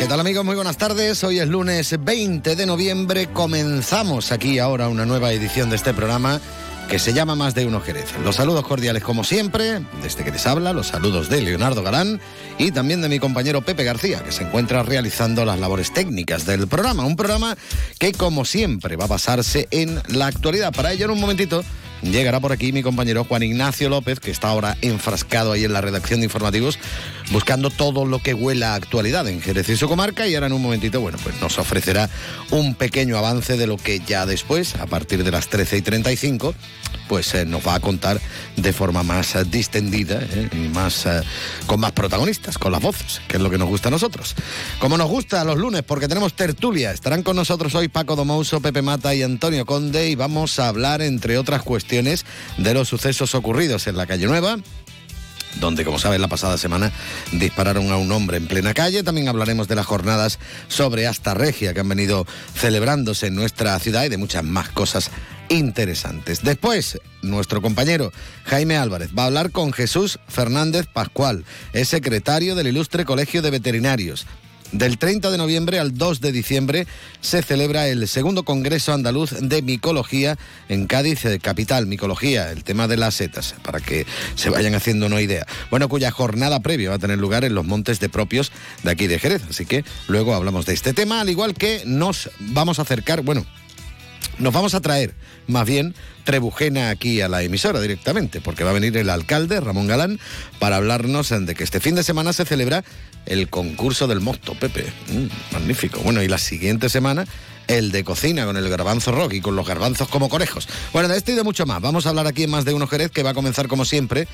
¿Qué tal amigos? Muy buenas tardes. Hoy es lunes 20 de noviembre. Comenzamos aquí ahora una nueva edición de este programa que se llama Más de Uno Jerez. Los saludos cordiales como siempre, desde que les habla, los saludos de Leonardo Galán y también de mi compañero Pepe García, que se encuentra realizando las labores técnicas del programa. Un programa que como siempre va a basarse en la actualidad. Para ello en un momentito llegará por aquí mi compañero Juan Ignacio López, que está ahora enfrascado ahí en la redacción de informativos, buscando todo lo que huela a actualidad en Jerez y su comarca. Y ahora en un momentito, bueno, pues nos ofrecerá un pequeño avance de lo que ya después, a partir de las 13 y 35, pues eh, nos va a contar de forma más eh, distendida eh, y más con más protagonistas, con las voces, que es lo que nos gusta a nosotros. Como nos gusta los lunes, porque tenemos tertulia, estarán con nosotros hoy Paco Domouso, Pepe Mata y Antonio Conde y vamos a hablar, entre otras cuestiones, de los sucesos ocurridos en la calle Nueva donde, como saben, la pasada semana dispararon a un hombre en plena calle. También hablaremos de las jornadas sobre Asta Regia que han venido celebrándose en nuestra ciudad y de muchas más cosas interesantes. Después, nuestro compañero Jaime Álvarez va a hablar con Jesús Fernández Pascual, es secretario del Ilustre Colegio de Veterinarios. Del 30 de noviembre al 2 de diciembre se celebra el segundo Congreso Andaluz de Micología en Cádiz, eh, capital. Micología, el tema de las setas, para que se vayan haciendo una idea. Bueno, cuya jornada previa va a tener lugar en los montes de propios de aquí de Jerez. Así que luego hablamos de este tema, al igual que nos vamos a acercar, bueno, nos vamos a traer más bien Trebujena aquí a la emisora directamente, porque va a venir el alcalde, Ramón Galán, para hablarnos de que este fin de semana se celebra el concurso del mosto, Pepe. Mm, magnífico. Bueno, y la siguiente semana el de cocina con el garbanzo rock y con los garbanzos como conejos. Bueno, de esto y de mucho más. Vamos a hablar aquí en más de uno Jerez que va a comenzar como siempre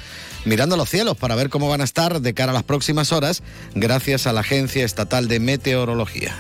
mirando los cielos para ver cómo van a estar de cara a las próximas horas gracias a la Agencia Estatal de Meteorología.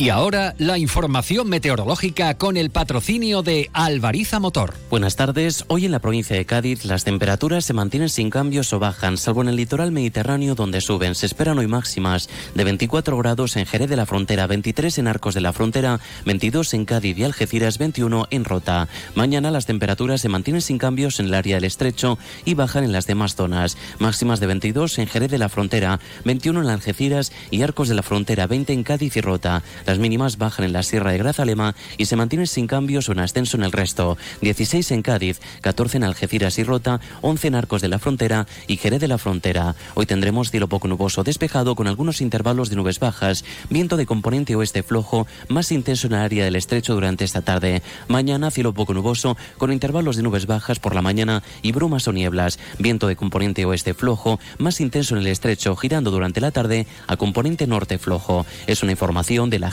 Y ahora la información meteorológica con el patrocinio de Alvariza Motor. Buenas tardes. Hoy en la provincia de Cádiz las temperaturas se mantienen sin cambios o bajan, salvo en el litoral mediterráneo donde suben. Se esperan hoy máximas de 24 grados en Jerez de la Frontera, 23 en Arcos de la Frontera, 22 en Cádiz y Algeciras, 21 en Rota. Mañana las temperaturas se mantienen sin cambios en el área del estrecho y bajan en las demás zonas. Máximas de 22 en Jerez de la Frontera, 21 en Algeciras y Arcos de la Frontera, 20 en Cádiz y Rota. Las mínimas bajan en la Sierra de Grazalema y se mantienen sin cambios o en ascenso en el resto. 16 en Cádiz, 14 en Algeciras y Rota, 11 en Arcos de la Frontera y Jerez de la Frontera. Hoy tendremos cielo poco nuboso despejado con algunos intervalos de nubes bajas, viento de componente oeste flojo, más intenso en el área del estrecho durante esta tarde. Mañana cielo poco nuboso con intervalos de nubes bajas por la mañana y brumas o nieblas, viento de componente oeste flojo, más intenso en el estrecho, girando durante la tarde a componente norte flojo. Es una información de la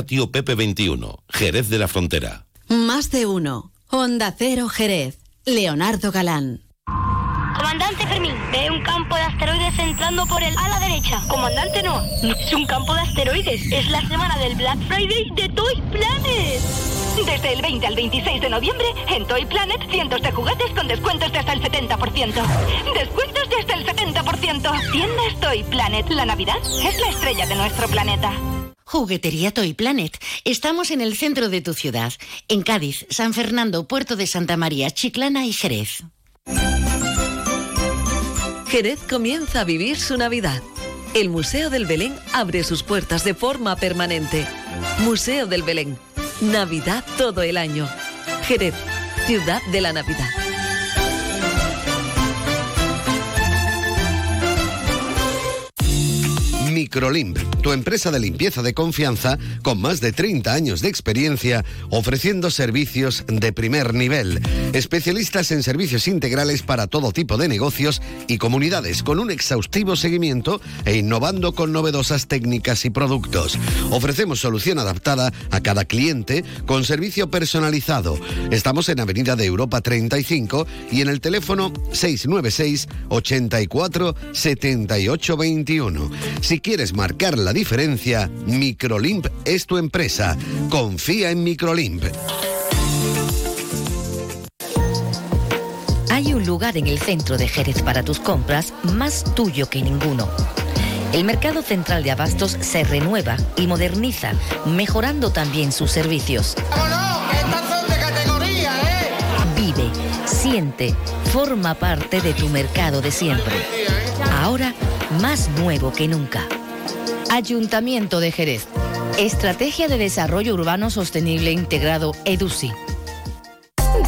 Tío Pepe 21, Jerez de la Frontera. Más de uno. Honda Cero Jerez. Leonardo Galán. Comandante Fermín, ve un campo de asteroides entrando por el ala derecha. Comandante no, no es un campo de asteroides, es la semana del Black Friday de Toy Planet. Desde el 20 al 26 de noviembre, en Toy Planet, cientos de juguetes con descuentos de hasta el 70%. Descuentos de hasta el 70%. Tiendas Toy Planet. La Navidad es la estrella de nuestro planeta. Juguetería Toy Planet. Estamos en el centro de tu ciudad, en Cádiz, San Fernando, Puerto de Santa María, Chiclana y Jerez. Jerez comienza a vivir su Navidad. El Museo del Belén abre sus puertas de forma permanente. Museo del Belén. Navidad todo el año. Jerez, ciudad de la Navidad. Microlimp, tu empresa de limpieza de confianza con más de 30 años de experiencia ofreciendo servicios de primer nivel. Especialistas en servicios integrales para todo tipo de negocios y comunidades con un exhaustivo seguimiento e innovando con novedosas técnicas y productos. Ofrecemos solución adaptada a cada cliente con servicio personalizado. Estamos en Avenida de Europa 35 y en el teléfono 696 84 78 21. Si quieres marcar la diferencia, Microlimp es tu empresa. Confía en Microlimp. Un lugar en el centro de Jerez para tus compras más tuyo que ninguno. El mercado central de abastos se renueva y moderniza, mejorando también sus servicios. Vive, siente, forma parte de tu mercado de siempre. Ahora más nuevo que nunca. Ayuntamiento de Jerez. Estrategia de Desarrollo Urbano Sostenible Integrado EDUSI.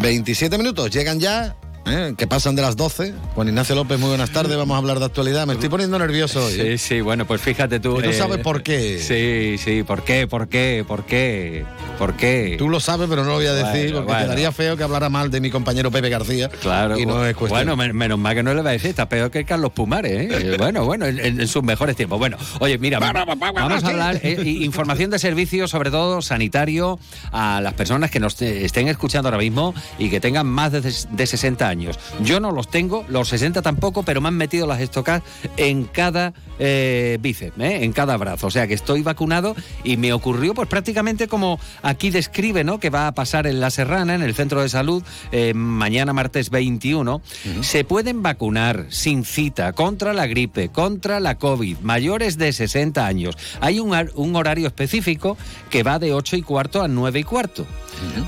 27 minutos, llegan ya ¿eh? que pasan de las 12. Juan Ignacio López, muy buenas tardes. Vamos a hablar de actualidad. Me estoy poniendo nervioso hoy. Sí, ¿eh? sí, bueno, pues fíjate tú. Y tú eh, sabes por qué. Sí, sí, ¿por qué? ¿Por qué? ¿Por qué? ¿Por qué? Tú lo sabes, pero no lo voy a decir Bueno, porque bueno. quedaría feo que hablara mal de mi compañero Pepe García. Claro, Y no es cuestión. bueno, men- menos mal que no le va a decir, está peor que Carlos Pumares, ¿eh? Eh, bueno, bueno, en, en sus mejores tiempos. Bueno, oye, mira, vamos a hablar información de servicios, sobre todo sanitario, a las personas que nos estén escuchando ahora mismo y que tengan más de, de 60 años. Yo no los tengo, los 60 tampoco, pero me han metido las estocas en cada eh, bíceps, ¿eh? en cada brazo. O sea que estoy vacunado y me ocurrió pues prácticamente como aquí describe, ¿no? Que va a pasar en La Serrana, en el centro de salud, eh, mañana martes 21. Se pueden vacunar sin cita contra la gripe, contra la COVID, mayores de 60 años. Hay un, ar- un horario específico que va de 8 y cuarto a 9 y cuarto.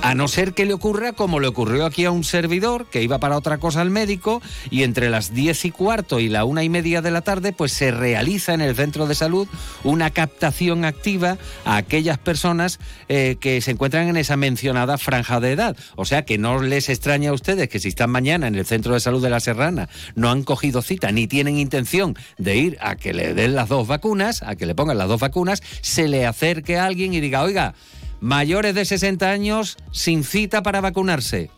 A no ser que le ocurra como le ocurrió aquí a un servidor que iba para otra cosa al médico y entre las 10 y cuarto y la una y media de la tarde pues se realiza en el centro de salud una captación activa a aquellas personas eh, que se encuentran en esa mencionada franja de edad. O sea que no les extraña a ustedes que si están mañana en el centro de salud de la Serrana no han cogido cita ni tienen intención de ir a que le den las dos vacunas, a que le pongan las dos vacunas, se le acerque a alguien y diga, oiga, mayores de 60 años sin cita para vacunarse.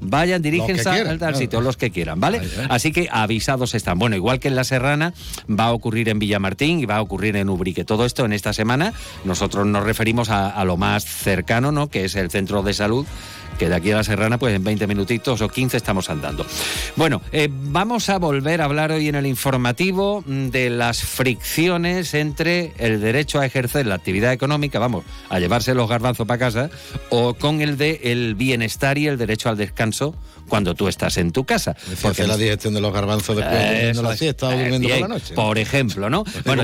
Vayan, diríjense al, al claro. sitio, los que quieran, ¿vale? Ahí, ahí. Así que avisados están. Bueno, igual que en La Serrana, va a ocurrir en Villamartín y va a ocurrir en Ubrique. Todo esto en esta semana, nosotros nos referimos a, a lo más cercano, ¿no? Que es el centro de salud que de aquí a la Serrana, pues en 20 minutitos o 15 estamos andando. Bueno, eh, vamos a volver a hablar hoy en el informativo mm, de las fricciones entre el derecho a ejercer la actividad económica, vamos, a llevarse los garbanzos para casa, o con el de el bienestar y el derecho al descanso cuando tú estás en tu casa. Porque la digestión de los garbanzos después de la es. siesta o Eh, durmiendo por la noche. Por ejemplo, ¿no? Bueno,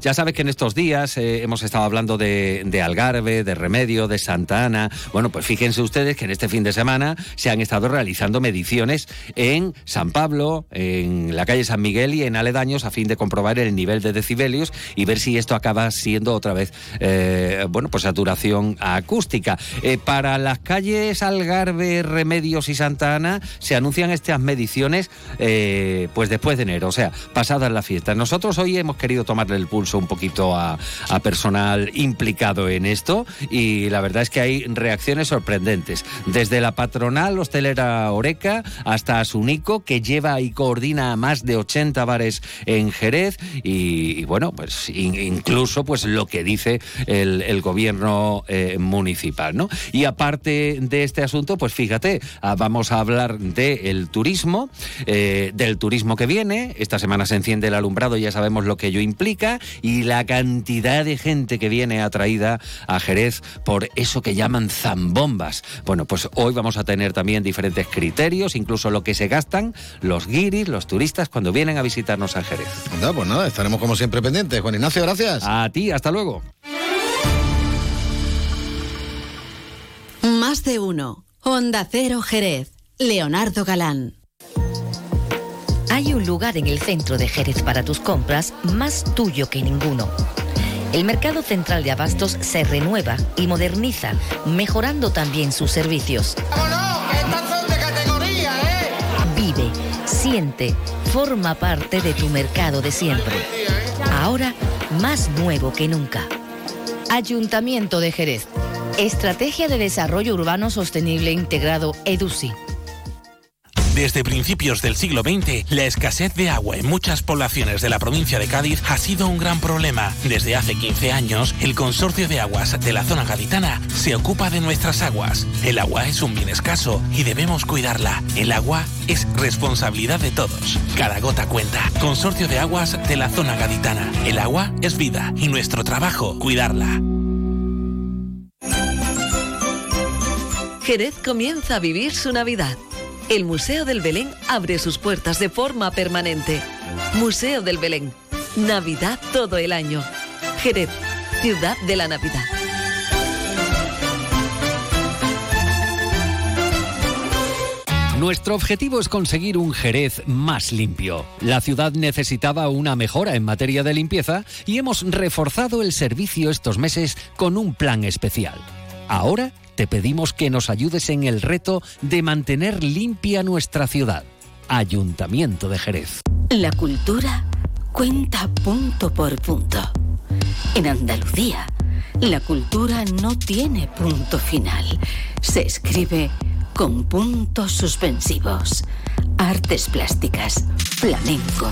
ya, sabes que en estos días eh, hemos estado hablando de, de Algarve, de Remedio, de Santa Ana. Bueno, pues fíjense ustedes que en este fin de semana se han estado realizando mediciones en San Pablo, en la calle San Miguel y en aledaños a fin de comprobar el nivel de decibelios y ver si esto acaba siendo otra vez, eh, bueno, pues saturación acústica. Eh, para las calles Algarve, Remedios y Santa Ana se anuncian estas mediciones eh, pues después de enero, o sea, pasadas las fiestas. Nosotros hoy hemos querido tomarle el pulso un poquito a, a personal implicado en esto y la verdad es que hay reacciones sorprendentes. Desde la patronal hostelera Oreca hasta Sunico, que lleva y coordina a más de 80 bares en Jerez y, bueno, pues in- incluso pues lo que dice el, el gobierno eh, municipal, ¿no? Y aparte de este asunto, pues fíjate, ah, vamos a hablar del turismo, eh, del turismo que viene. Esta semana se enciende el alumbrado, ya sabemos lo que ello implica, y la cantidad de gente que viene atraída a Jerez por eso que llaman zambombas. Bueno, pues hoy vamos a tener también diferentes criterios, incluso lo que se gastan los guiris, los turistas, cuando vienen a visitarnos a Jerez. pues nada, estaremos como siempre pendientes. Juan Ignacio, gracias. A ti, hasta luego. Más de uno. Honda Cero Jerez. Leonardo Galán. Hay un lugar en el centro de Jerez para tus compras más tuyo que ninguno. El mercado central de abastos se renueva y moderniza, mejorando también sus servicios. Vive, siente, forma parte de tu mercado de siempre. Ahora más nuevo que nunca. Ayuntamiento de Jerez. Estrategia de Desarrollo Urbano Sostenible Integrado EDUSI. Desde principios del siglo XX, la escasez de agua en muchas poblaciones de la provincia de Cádiz ha sido un gran problema. Desde hace 15 años, el Consorcio de Aguas de la zona gaditana se ocupa de nuestras aguas. El agua es un bien escaso y debemos cuidarla. El agua es responsabilidad de todos. Cada gota cuenta. Consorcio de Aguas de la zona gaditana. El agua es vida y nuestro trabajo, cuidarla. Jerez comienza a vivir su Navidad. El Museo del Belén abre sus puertas de forma permanente. Museo del Belén. Navidad todo el año. Jerez, ciudad de la Navidad. Nuestro objetivo es conseguir un Jerez más limpio. La ciudad necesitaba una mejora en materia de limpieza y hemos reforzado el servicio estos meses con un plan especial. Ahora te pedimos que nos ayudes en el reto de mantener limpia nuestra ciudad. Ayuntamiento de Jerez. La cultura cuenta punto por punto. En Andalucía, la cultura no tiene punto final. Se escribe con puntos suspensivos. Artes plásticas, flamenco,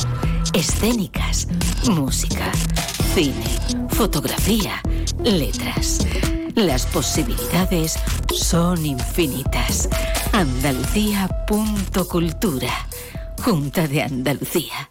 escénicas, música, cine, fotografía, letras. Las posibilidades son infinitas. Andalucía.cultura. Junta de Andalucía.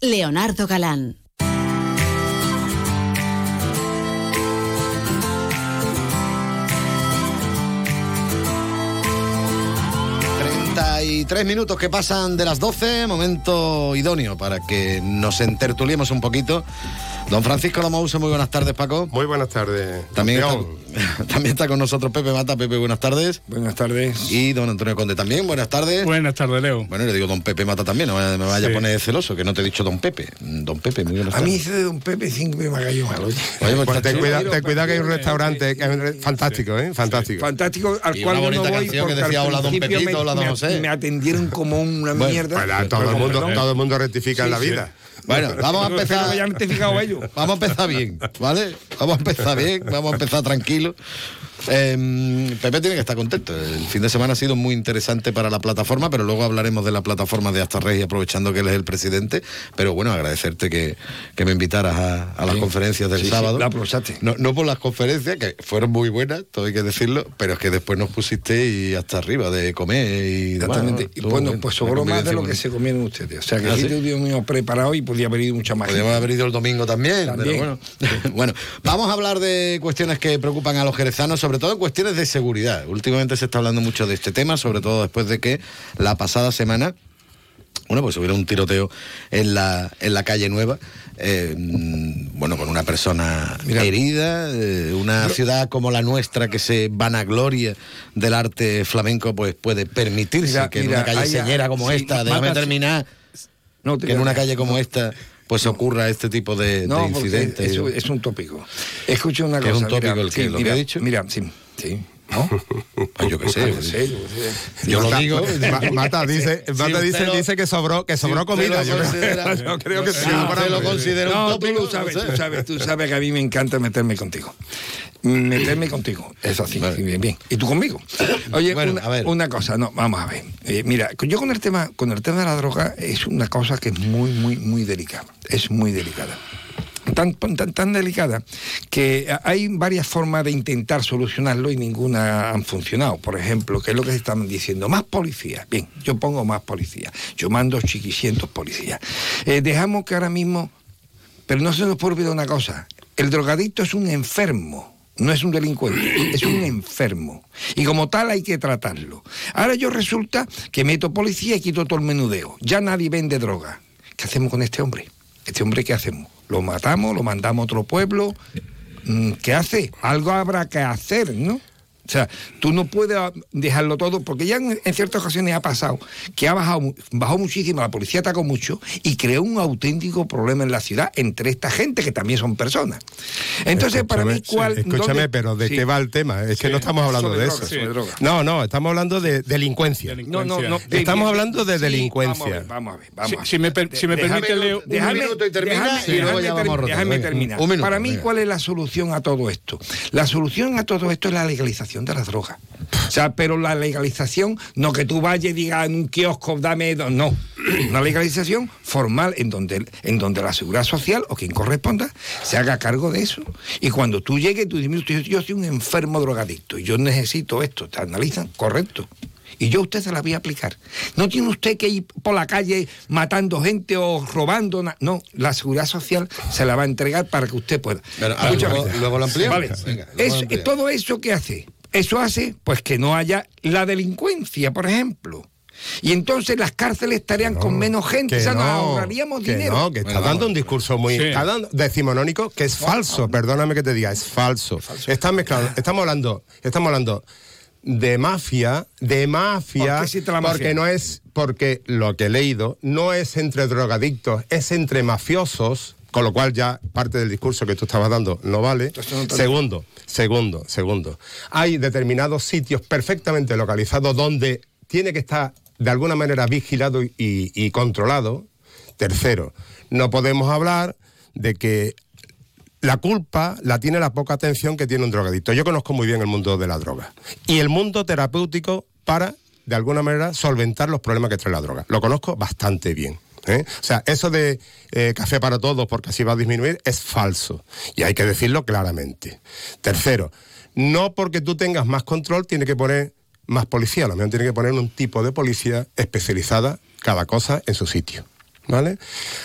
Leonardo Galán. y tres minutos que pasan de las 12, momento idóneo para que nos entertuliemos un poquito Don Francisco Lomouso, muy buenas tardes, Paco. Muy buenas tardes. También está, también está, con nosotros Pepe Mata. Pepe, buenas tardes. Buenas tardes. Y don Antonio Conde también, buenas tardes. Buenas tardes, Leo. Bueno, le digo don Pepe Mata también, no me vaya a poner celoso, que no te he dicho don Pepe. Don Pepe, muy buenas tardes. A mí dice don Pepe cinco me ha caído mal, oye. pues, pues ten cuidado ten cuida que hay un restaurante que es fantástico, ¿eh? Fantástico. Fantástico, al cual yo no voy que decía hola don Pepito, hola don José. Me atendieron como una mierda. todo, el mundo, todo el mundo rectifica en la vida. Bueno, vamos a empezar. Vamos a empezar bien, ¿vale? Vamos a empezar bien, vamos a empezar tranquilo. Eh, Pepe tiene que estar contento. El fin de semana ha sido muy interesante para la plataforma, pero luego hablaremos de la plataforma de Hasta Rey, aprovechando que él es el presidente. Pero bueno, agradecerte que, me invitaras a, las conferencias del sábado. no, no, por las conferencias, que fueron muy buenas, todo hay que decirlo, pero es que después nos pusiste y hasta arriba de comer y Exactamente. y bueno, pues sobró más de lo que se comieron ustedes. O sea que ¿Ah, sí? mío preparado y podía haber ido mucha más. Podríamos haber ido el domingo también. bueno. bueno, vamos a hablar de cuestiones que preocupan a los jerezanos sobre todo en cuestiones de seguridad. Últimamente se está hablando mucho de este tema, sobre todo después de que la pasada semana bueno, pues hubiera un tiroteo en la, en la calle Nueva, eh, bueno, con una persona herida, eh, una ciudad como la nuestra que se vanagloria del arte flamenco, pues puede permitirse que en una calle señera como esta, déjame terminar, que en una calle como esta pues ocurra este tipo de, incidentes. Es, es, un tópico. Escucha una cosa. Es un tópico el que, lo que ha dicho. Mira, sí, sí. ¿No? Pues yo qué sé. Yo, sé, yo lo digo. Mata dice, Mata dice, dice que sobró, que sobró comida. Yo, yo, creo que sí. lo considero no, un tópico, tú, lo sabes, tú sabes, tú sabes que a mí me encanta meterme contigo. Meterme contigo, eso sí, bien, bien. ¿Y tú conmigo? Oye, Bueno, una, a ver. una cosa, no, vamos a ver. Eh, mira, yo con el tema, con el tema de la droga es una cosa que es muy, muy, muy delicada. Es muy delicada. Tan, tan, tan delicada que hay varias formas de intentar solucionarlo y ninguna han funcionado. Por ejemplo, que es lo que se están diciendo, más policías. Bien, yo pongo más policías. Yo mando chiquicientos policías. Eh, dejamos que ahora mismo, pero no se nos puede olvidar una cosa, el drogadicto es un enfermo. No es un delincuente, es un enfermo. Y como tal hay que tratarlo. Ahora yo resulta que meto policía y quito todo el menudeo. Ya nadie vende droga. ¿Qué hacemos con este hombre? ¿Este hombre qué hacemos? ¿Lo matamos? ¿Lo mandamos a otro pueblo? Mm, ¿Qué hace? Algo habrá que hacer, ¿no? O sea, tú no puedes dejarlo todo, porque ya en, en ciertas ocasiones ha pasado que ha bajado, bajó muchísimo, la policía atacó mucho y creó un auténtico problema en la ciudad entre esta gente que también son personas. Entonces, para mí, Escúchame, ¿cuál. sí, Escúchame, dónde- pero ¿de Sí. qué va el tema? Es que Sí. no estamos hablando de droga, eso. droga. No, no, estamos hablando de delincuencia. No, no, no. Estamos bien. hablando de Sí, delincuencia. Vamos a ver, vamos a ver. Vamos Si- a ver. si me per- si me Déjame- permite, Leo, un déjame- minuto y termina, déjame- y luego déjame ya vamos ter- a rotar. Déjame Venga, terminar. un minuto, Para mí, venga. ¿cuál es la solución a todo esto? La solución a todo esto es la legalización de las drogas. O sea, pero la legalización, no que tú vayas y digas en un kiosco, dame. No. Una legalización formal en donde, en donde la seguridad social o quien corresponda se haga cargo de eso. Y cuando tú llegues, tú dices, "Mire, usted, yo soy un enfermo drogadicto y yo necesito esto. Te analizan, correcto. Y yo a usted se la voy a aplicar. No tiene usted que ir por la calle matando gente o robando. No, la seguridad social se la va a entregar para que usted pueda. Pero, luego- luego lo ampliamos. Vale. Venga, luego Es- lo ampliamos. todo eso que hace, eso hace pues que no haya la delincuencia, por ejemplo. Y entonces las cárceles estarían con menos gente, o sea, nos no, ahorraríamos que dinero. no, que está dando un discurso muy Sí. está dando decimonónico que es falso, perdóname que te diga, es falso. Está mezclado, estamos hablando, estamos hablando de mafia, de mafia, ¿Por qué existe la mafia? porque no es porque lo que he leído no es entre drogadictos, es entre mafiosos, con lo cual ya parte del discurso que tú estabas dando no vale. Segundo, segundo, segundo. Hay determinados sitios perfectamente localizados donde tiene que estar de alguna manera vigilado y, y controlado. Tercero, no podemos hablar de que la culpa la tiene la poca atención que tiene un drogadicto. Yo conozco muy bien el mundo de la droga y el mundo terapéutico para, de alguna manera, solventar los problemas que trae la droga. Lo conozco bastante bien. ¿Eh? O sea, eso de eh, café para todos porque así va a disminuir es falso y hay que decirlo claramente. Tercero, no porque tú tengas más control tiene que poner más policía, a lo mejor tiene que poner un tipo de policía especializada cada cosa en su sitio. ¿Vale?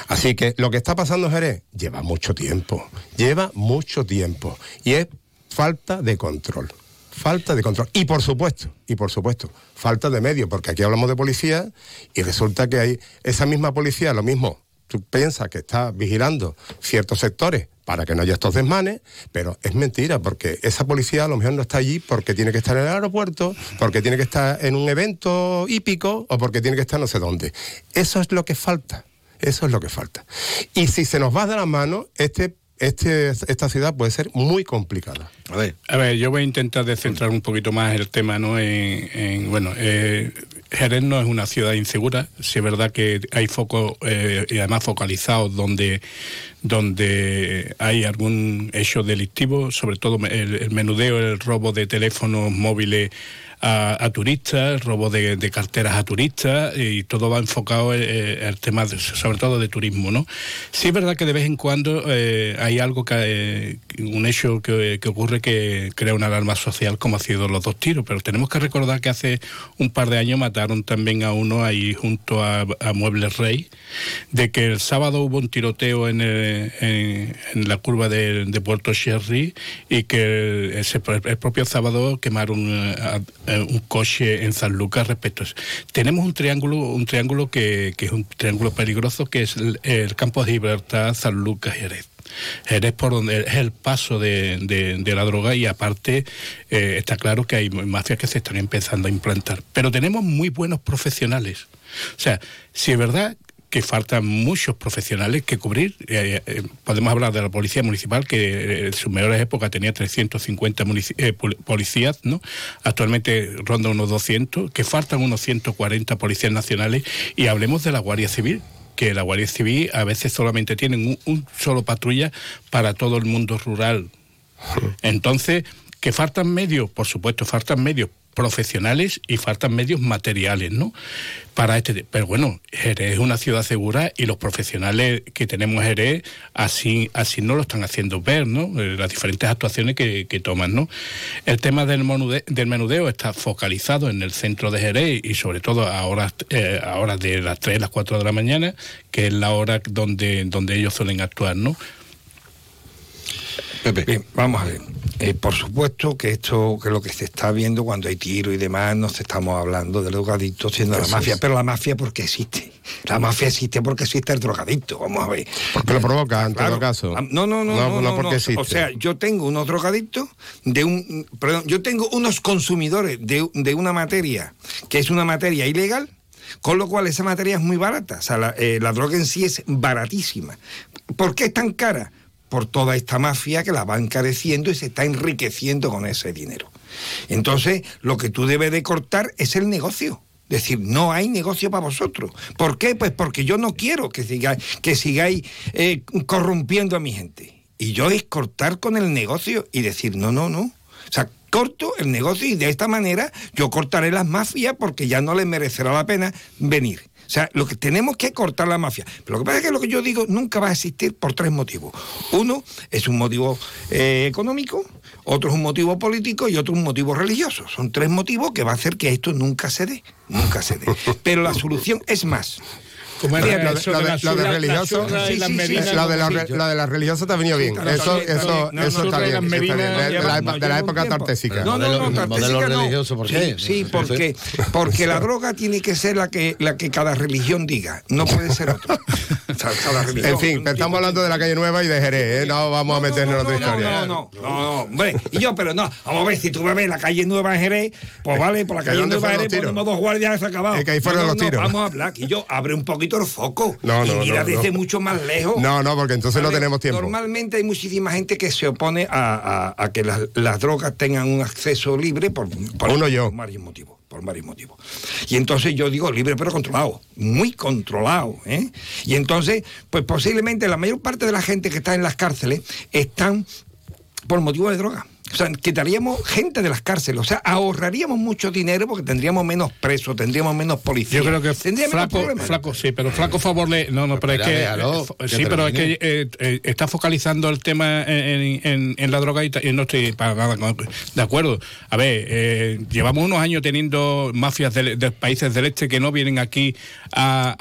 Así que lo que está pasando Jerez lleva mucho tiempo, lleva mucho tiempo y es falta de control, falta de control y por supuesto, y por supuesto, falta de medios, porque aquí hablamos de policía y resulta que hay esa misma policía, lo mismo, tú piensas que está vigilando ciertos sectores para que no haya estos desmanes, pero es mentira, porque esa policía a lo mejor no está allí porque tiene que estar en el aeropuerto, porque tiene que estar en un evento hípico o porque tiene que estar no sé dónde. Eso es lo que falta. Eso es lo que falta. Y si se nos va de la mano, este, este, esta ciudad puede ser muy complicada. A ver. A ver, yo voy a intentar descentrar un poquito más el tema, ¿no? En, en, bueno, eh, Jerez no es una ciudad insegura, sí es verdad que hay focos, eh, y además focalizados, donde, donde hay algún hecho delictivo, sobre todo el, el menudeo, el robo de teléfonos móviles a, a turistas, robo de, de carteras a turistas y todo va enfocado eh, al tema de- sobre todo de turismo, ¿no? Sí es verdad que de vez en cuando eh, hay algo que eh, un hecho que, que ocurre que crea una alarma social como ha sido los dos tiros, pero tenemos que recordar que hace un par de años mataron también a uno ahí junto a, a Muebles Rey, de que el sábado hubo un tiroteo en, el- en, en la curva de, de Puerto Sherry y que ese, el propio sábado quemaron eh, a- a un coche en San Lucas respecto a eso. Tenemos un triángulo, un triángulo que, es un triángulo peligroso que es el, campo de libertad, San Lucas Jerez. Jerez por donde es el paso de la droga y aparte eh, está claro que hay mafias que se están empezando a implantar. Pero tenemos muy buenos profesionales. O sea, si es verdad que faltan muchos profesionales que cubrir. Eh, eh, podemos hablar de la Policía Municipal, que eh, en sus mejores épocas tenía 350 policías, ¿no? Actualmente ronda unos 200, que faltan unos 140 policías nacionales. Y hablemos de la Guardia Civil, que la Guardia Civil a veces solamente tienen un, un solo patrulla para todo el mundo rural. Entonces, que faltan medios, por supuesto, faltan medios profesionales y faltan medios materiales, ¿no? Para este, pero bueno, Jerez es una ciudad segura y los profesionales que tenemos en Jerez así así no lo están haciendo ver, ¿no? Eh, las diferentes actuaciones que, toman, ¿no? El tema del, del menudeo está focalizado en el centro de Jerez y sobre todo a horas, eh, de las 3, las 4 de la mañana, que es la hora donde, donde ellos suelen actuar, ¿no? Bien, vamos a ver. Eh, por supuesto que esto, que lo que se está viendo cuando hay tiro y demás, nos estamos hablando de drogadictos siendo la mafia, pero la mafia porque existe. La mafia existe porque existe el drogadicto, vamos a ver. Porque lo provoca, en todo caso. Ah, no, no, no, no, no, porque Existe. O sea, yo tengo unos drogadictos de un, perdón, yo tengo unos consumidores de, de una materia que es una materia ilegal, con lo cual esa materia es muy barata. O sea, la, eh, la droga en sí es baratísima. ¿Por qué es tan cara? Por toda esta mafia que la va encareciendo y se está enriqueciendo con ese dinero. Entonces, lo que tú debes de cortar es el negocio. Decir, no hay negocio para vosotros. ¿Por qué? Pues porque yo no quiero que sigáis, que sigáis eh, corrompiendo a mi gente. Y yo es cortar con el negocio y decir, no, no, no. O sea, corto el negocio y de esta manera yo cortaré las mafias porque ya no les merecerá la pena venir. O sea, lo que tenemos que cortar la mafia. Pero lo que pasa es que lo que yo digo nunca va a existir por tres motivos. Uno es un motivo eh, económico, otro es un motivo político y otro un motivo religioso. Son tres motivos que va a hacer que esto nunca se dé. Nunca se dé. Pero la solución es más. Como de, religioso, la, de la, religiosa te ha venido bien. Eso, eso, eso está bien. De la época tartésica. No, no, no, modelo religioso, ¿por qué? Sí, porque, porque la droga tiene que ser la que, la que cada religión diga. No puede ser otra. En fin, estamos hablando de la calle Nueva y de Jerez, ¿eh? No vamos a meternos en otra historia. No, no, no, hombre. Y yo, pero no, vamos a ver, si tú me ves la calle Nueva en Jerez, pues vale, por la calle Nueva en Jerez ponemos dos guardias se acabado. Es que ahí fueron los tiros. Vamos a hablar, y yo abre un poquito el foco. No, no, y mira desde mucho más lejos. No, no, porque entonces no tenemos tiempo. Normalmente hay muchísima gente que se opone a, que las, drogas tengan un acceso libre por, Uno yo. varios motivos por varios motivos. Y entonces yo digo libre pero controlado, muy controlado. ¿eh? Y entonces, pues posiblemente la mayor parte de la gente que está en las cárceles están por motivo de droga. O sea, quitaríamos gente de las cárceles, o sea, ahorraríamos mucho dinero porque tendríamos menos presos, tendríamos menos policías. Yo creo que flaco, flaco, sí, pero flaco favor le, no, no, pero, es que eh, sí, pero es que eh, eh, está focalizando el tema en, la droga y, no estoy para nada de acuerdo. A ver, llevamos unos años teniendo mafias de, países del este que no vienen aquí a,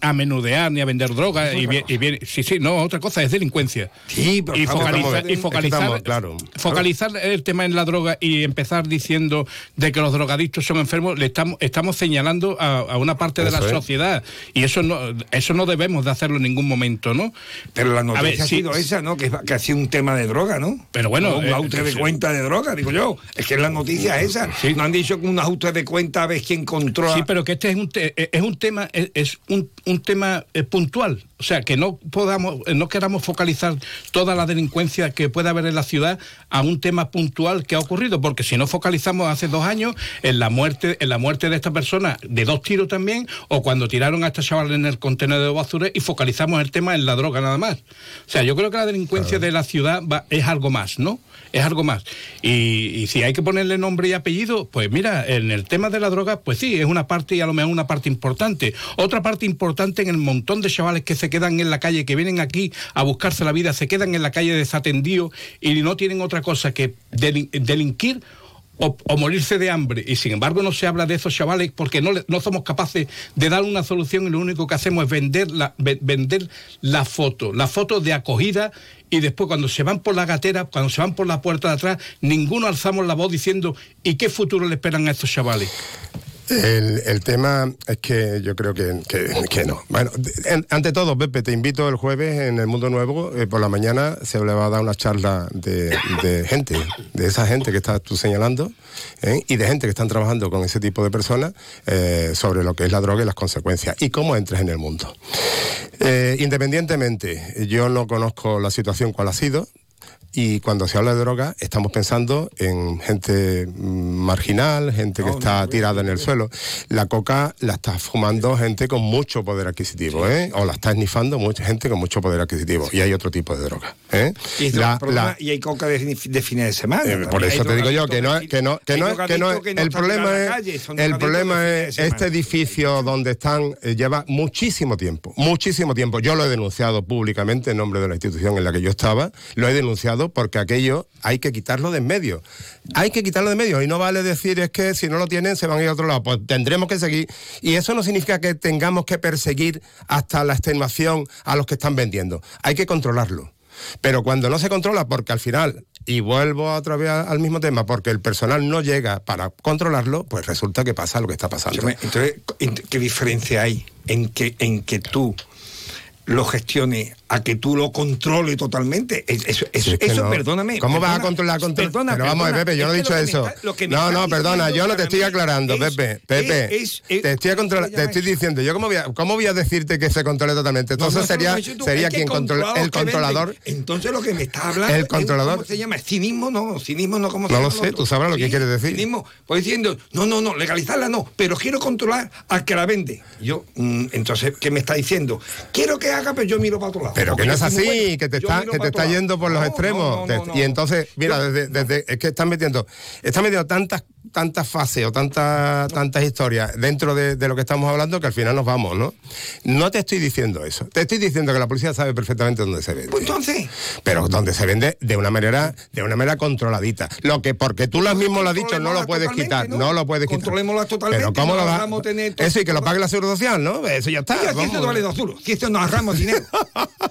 a, menudear ni a vender droga y, bien, sí, sí, no, otra cosa es delincuencia. Sí, pero y focalizar, y focalizar, claro. focalizar el tema en la droga y empezar diciendo de que los drogadictos son enfermos, le estamos, estamos señalando a, una parte de la sociedad. Y eso no, eso no debemos de hacerlo en ningún momento, ¿no? Pero la noticia ha sido esa, ¿no? Que, que ha sido un tema de droga, ¿no? Pero bueno. un eh, de cuenta de droga, digo yo. Es que la noticia es esa. No han dicho que un ajuste de cuenta a ver quién controla. Sí, pero que este es un, eh, es un tema, es, un, un tema eh, puntual. O sea, que no podamos, no queramos focalizar toda la delincuencia que pueda haber en la ciudad a un tema puntual que ha ocurrido, porque si no focalizamos hace dos años en la muerte, en la muerte de esta persona de dos tiros también, o cuando tiraron a esta chaval en el contenedor de basura y focalizamos el tema en la droga nada más. O sea, yo creo que la delincuencia de la ciudad es algo más, ¿no? Es algo más. Y, si hay que ponerle nombre y apellido, pues mira, en el tema de la droga, pues sí, es una parte y a lo mejor una parte importante. Otra parte importante en el montón de chavales que se quedan en la calle, que vienen aquí a buscarse la vida, se quedan en la calle desatendidos y no tienen otra cosa que delinquir o, morirse de hambre. Y sin embargo no se habla de esos chavales porque no, no somos capaces de dar una solución y lo único que hacemos es vender la, vender la foto, la foto de acogida y después cuando se van por la gatera, cuando se van por la puerta de atrás, ninguno alzamos la voz diciendo ¿y qué futuro le esperan a estos chavales? El, tema es que yo creo que, que- no. Bueno, en- ante todo, Pepe, te invito el jueves en el Mundo Nuevo, eh, por la mañana se le va a dar una charla de, de gente, de esa gente que estás tú señalando, ¿eh? y de gente que están trabajando con ese tipo de personas eh, sobre lo que es la droga y las consecuencias, y cómo entras en el mundo. Eh, independientemente, yo no conozco la situación cuál ha sido, y cuando se habla de droga, estamos pensando en gente mm, marginal, gente que está tirada en el suelo. La coca la está fumando gente con mucho poder adquisitivo, ¿eh? O la está esnifando mucha gente con mucho poder adquisitivo. Y hay otro tipo de droga, ¿eh? Y, La- perdona, la- y hay coca de, de fines de semana. eh, por eso te digo yo que no, drogadictos que no, que no, es- que no, es- drogadictos que no el problema es, calle, el problema es este edificio donde están eh, lleva muchísimo tiempo, muchísimo tiempo. Yo lo he denunciado públicamente en nombre de la institución en la que yo estaba, lo he denunciado porque aquello hay que quitarlo de en medio. Hay que quitarlo de en medio y no vale decir es que si no lo tienen se van a ir a otro lado. Pues tendremos que seguir y eso no significa que tengamos que perseguir hasta la extenuación a los que están vendiendo. Hay que controlarlo. Pero cuando no se controla, porque al final, y vuelvo otra vez al mismo tema, porque el personal no llega para controlarlo, pues resulta que pasa lo que está pasando. Entonces, ¿qué diferencia hay en que, en que tú lo gestiones a que tú lo controles totalmente? Es- Eso, eso, Es que eso, no. perdóname. ¿Cómo vas a controlar? control- Perdona, Pero vamos a ver, perdona, Pepe, yo no he dicho eso. está- no, no, perdona, yo no te estoy aclarando, es- Pepe. Pepe, es- es- te estoy te estoy diciendo, yo cómo voy a, cómo voy a decirte que se controle totalmente. Entonces no, sería, tú, sería quien controla, el controlador. Entonces lo que me está hablando El controlador. ¿Cómo se llama? Cinismo, no, cinismo no, ¿cómo se No lo sé, tú sabrás lo que quieres decir. Cinismo, pues diciendo, no, no, no, legalizarla no, pero quiero controlar al que la vende. Yo, mm, entonces, ¿qué me está diciendo? Quiero que haga, pero yo miro para otro lado. Pero que no es así, bueno. que te está, que te está yendo por los extremos. y entonces, mira, desde, desde- es que están metiendo, están metiendo tantas, tantas fases o tantas, tantas historias dentro de, de lo que estamos hablando que al final nos vamos, ¿no? No te estoy diciendo eso. Te estoy diciendo que la policía sabe perfectamente dónde se vende. Pues entonces, Pero donde se vende de una manera, de una manera controladita. Lo que porque tú lo mismo lo has dicho, no lo puedes quitar, ¿no? no lo puedes quitar. Controlémosla totalmente, Pero ¿cómo no lo vamos a tener Eso y que lo pague la seguridad social, ¿no? Eso ya está. Oiga, si esto vale dos duros, si esto nos ahorramos dinero.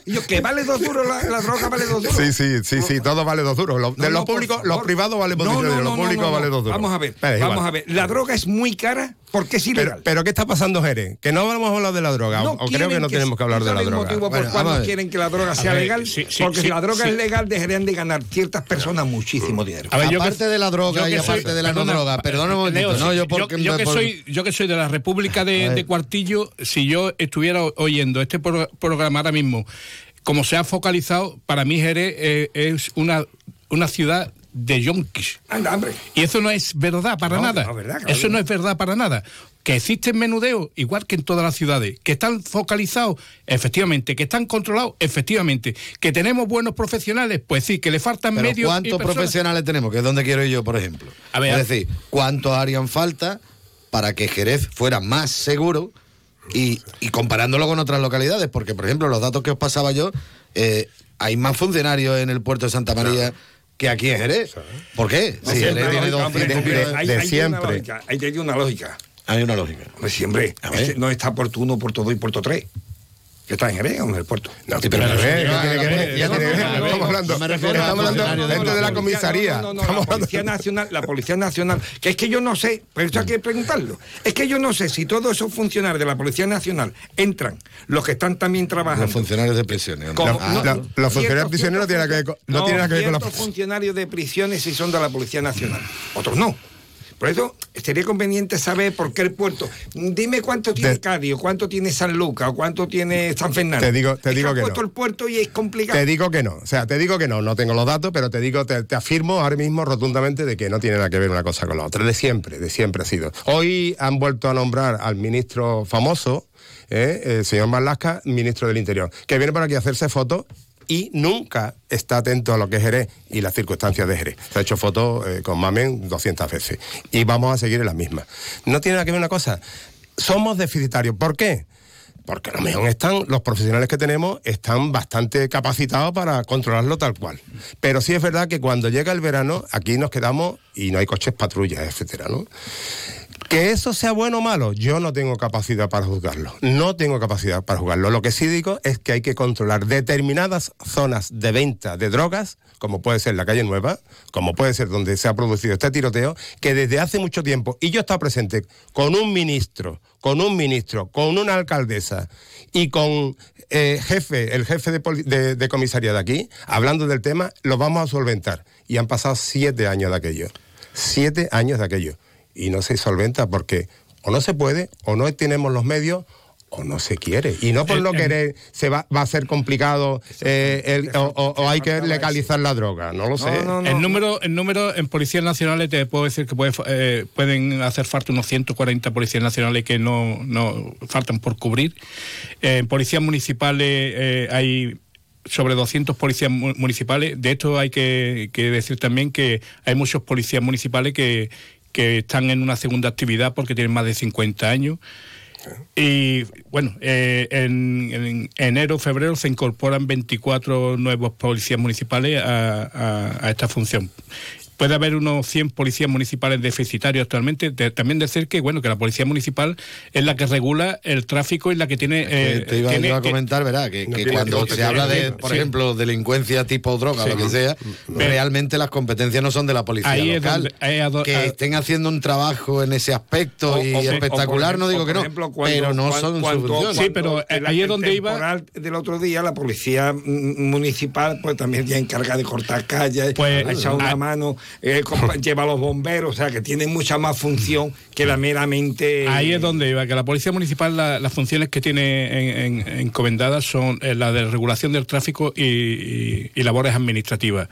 Y yo, que vale dos duros, la, la droga vale dos duros. Sí, sí, sí, sí, todo vale dos duros. Lo- de No, los públicos, los privados valen no, dinero, no, los públicos no. dos duros. Vamos a ver, Vamos igual. a ver. La droga es muy cara porque es ilegal. Pero, pero ¿qué está pasando, Jerez? Que no vamos a hablar de la droga. No o creo que quieren no tenemos que hablar de ¿Sabe la el droga. motivo por Bueno, cuál quieren que la droga sea ver, legal? sí, sí, porque sí, si la droga sí. es legal, dejarían de ganar ciertas personas muchísimo dinero. A ver, yo que- aparte de la droga yo y aparte soy- de la no perdona, droga, perdona un momentito, Leo, no, yo porque yo me- que por- soy yo que soy de la República de, Cuartillo, si yo estuviera oyendo este pro- programa ahora mismo, como se ha focalizado, para mí Jerez eh, es una una ciudad de yonkis. Anda, hombre. Y eso no es verdad para No, nada. no, verdad, claro eso que no es verdad para nada. Que existen menudeos, igual que en todas las ciudades. Que están focalizados, efectivamente. Que están controlados, efectivamente. Que tenemos buenos profesionales, pues sí. Que le faltan Pero medios. y ¿cuántos personas. profesionales tenemos? Que es donde quiero ir yo, por ejemplo. A ver, es decir, ¿cuántos harían falta para que Jerez fuera más seguro y, y comparándolo con otras localidades? Porque, por ejemplo, los datos que os pasaba yo, eh, hay más funcionarios en el puerto de Santa María que aquí en Jerez. ¿Por qué? Sí, Jerez una tiene lógica, hombre, 200 hombre, millones hay- de siempre. lógica, Hay una lógica. Hay una lógica. Hombre, siempre. No está Puerto 1, Puerto 2 y Puerto 3. Que está en Jerez, hombre, el puerto. No, pero, pero, ¿qué tiene que ver? ¿Qué tiene que ver? Estamos hablando, No estamos de dentro de la comisaría. No, no, no, la Policía Nacional, la Policía Nacional, que es que yo no sé, pero eso hay que preguntarlo. Es que yo no sé si todos esos funcionarios de la Policía Nacional entran, los que están también trabajando. Los funcionarios de prisiones. como- Ah, Los- funcionarios ciertos- prisioneros no tienen nada que ver con- no tienen nada que ver con la- ciertos funcionarios de prisiones sí son de la Policía Nacional, otros no. Por eso sería conveniente saber por qué el puerto. Dime cuánto tiene Cádiz, cuánto tiene San Lucas, o cuánto tiene San Fernando. Te digo- te Es digo que puesto no. el puerto y es complicado. Te digo que no, o sea, te digo que no, no tengo los datos, pero te digo, te, te afirmo ahora mismo rotundamente de que no tiene nada que ver una cosa con la otra, de siempre, de siempre ha sido. Hoy han vuelto a nombrar al ministro famoso, ¿eh? el señor Marlasca, ministro del Interior, que viene por aquí a hacerse fotos y nunca está atento a lo que es Jerez y las circunstancias de Jerez. Se ha hecho fotos eh, con Mamen 200 veces y vamos a seguir en las mismas. No tiene nada que ver una cosa, somos deficitarios. ¿Por qué? Porque a lo mejor están, los profesionales que tenemos están bastante capacitados para controlarlo tal cual. Pero sí es verdad que cuando llega el verano, aquí nos quedamos y no hay coches patrullas, etcétera, ¿no? Que eso sea bueno o malo, yo no tengo capacidad para juzgarlo. No tengo capacidad para juzgarlo. Lo que sí digo es que hay que controlar determinadas zonas de venta de drogas, como puede ser la calle Nueva, como puede ser donde se ha producido este tiroteo, que desde hace mucho tiempo, y yo he estado presente con un ministro, con un ministro, con una alcaldesa y con eh, jefe, el jefe de, de comisaría de aquí, hablando del tema, lo vamos a solventar. Y han pasado siete años de aquello. Siete años de aquello. Y no se solventa porque o no se puede, o no tenemos los medios, o no se quiere. Y no por El- no el- querer se va, va a ser complicado eh, el- o, o- o hay que legalizar la droga. No lo sé. el número, el número en policías nacionales te puedo decir que puede, eh, pueden hacer falta unos 140 policías nacionales que no, no faltan por cubrir. Eh, en policías municipales eh, hay sobre 200 policías mu- municipales. De hecho, hay que, que decir también que hay muchos policías municipales que, que están en una segunda actividad porque tienen más de 50 años. Y bueno, eh, en, en enero, febrero se incorporan 24 nuevos policías municipales a, a- a esta función. Puede haber unos 100 policías municipales deficitarios actualmente. De- también decir que bueno que la policía municipal es la que regula el tráfico y la que tiene. eh, te iba, tiene- iba a que- comentar, ¿verdad? Que, No que tiene cuando que- se habla de, sí, por sí. ejemplo, delincuencia tipo droga, Sí. lo que sea, realmente las competencias no son de la policía Ahí es local. donde- ahí es do- que estén haciendo un trabajo en ese aspecto O- y o- o por espectacular, no ejemplo- digo o que no, ejemplo, cuando- pero no cuando- son cuando- eh, el- ahí es donde iba- del otro día, la policía mm, municipal pues también ya encarga de cortar calles, Pues, ha echado una mano, eh, lleva a los bomberos, o sea que tiene mucha más función que la meramente... Ahí es donde iba, que la Policía Municipal la- las funciones que tiene en- en- encomendadas son eh, la de regulación del tráfico y, y- y labores administrativas.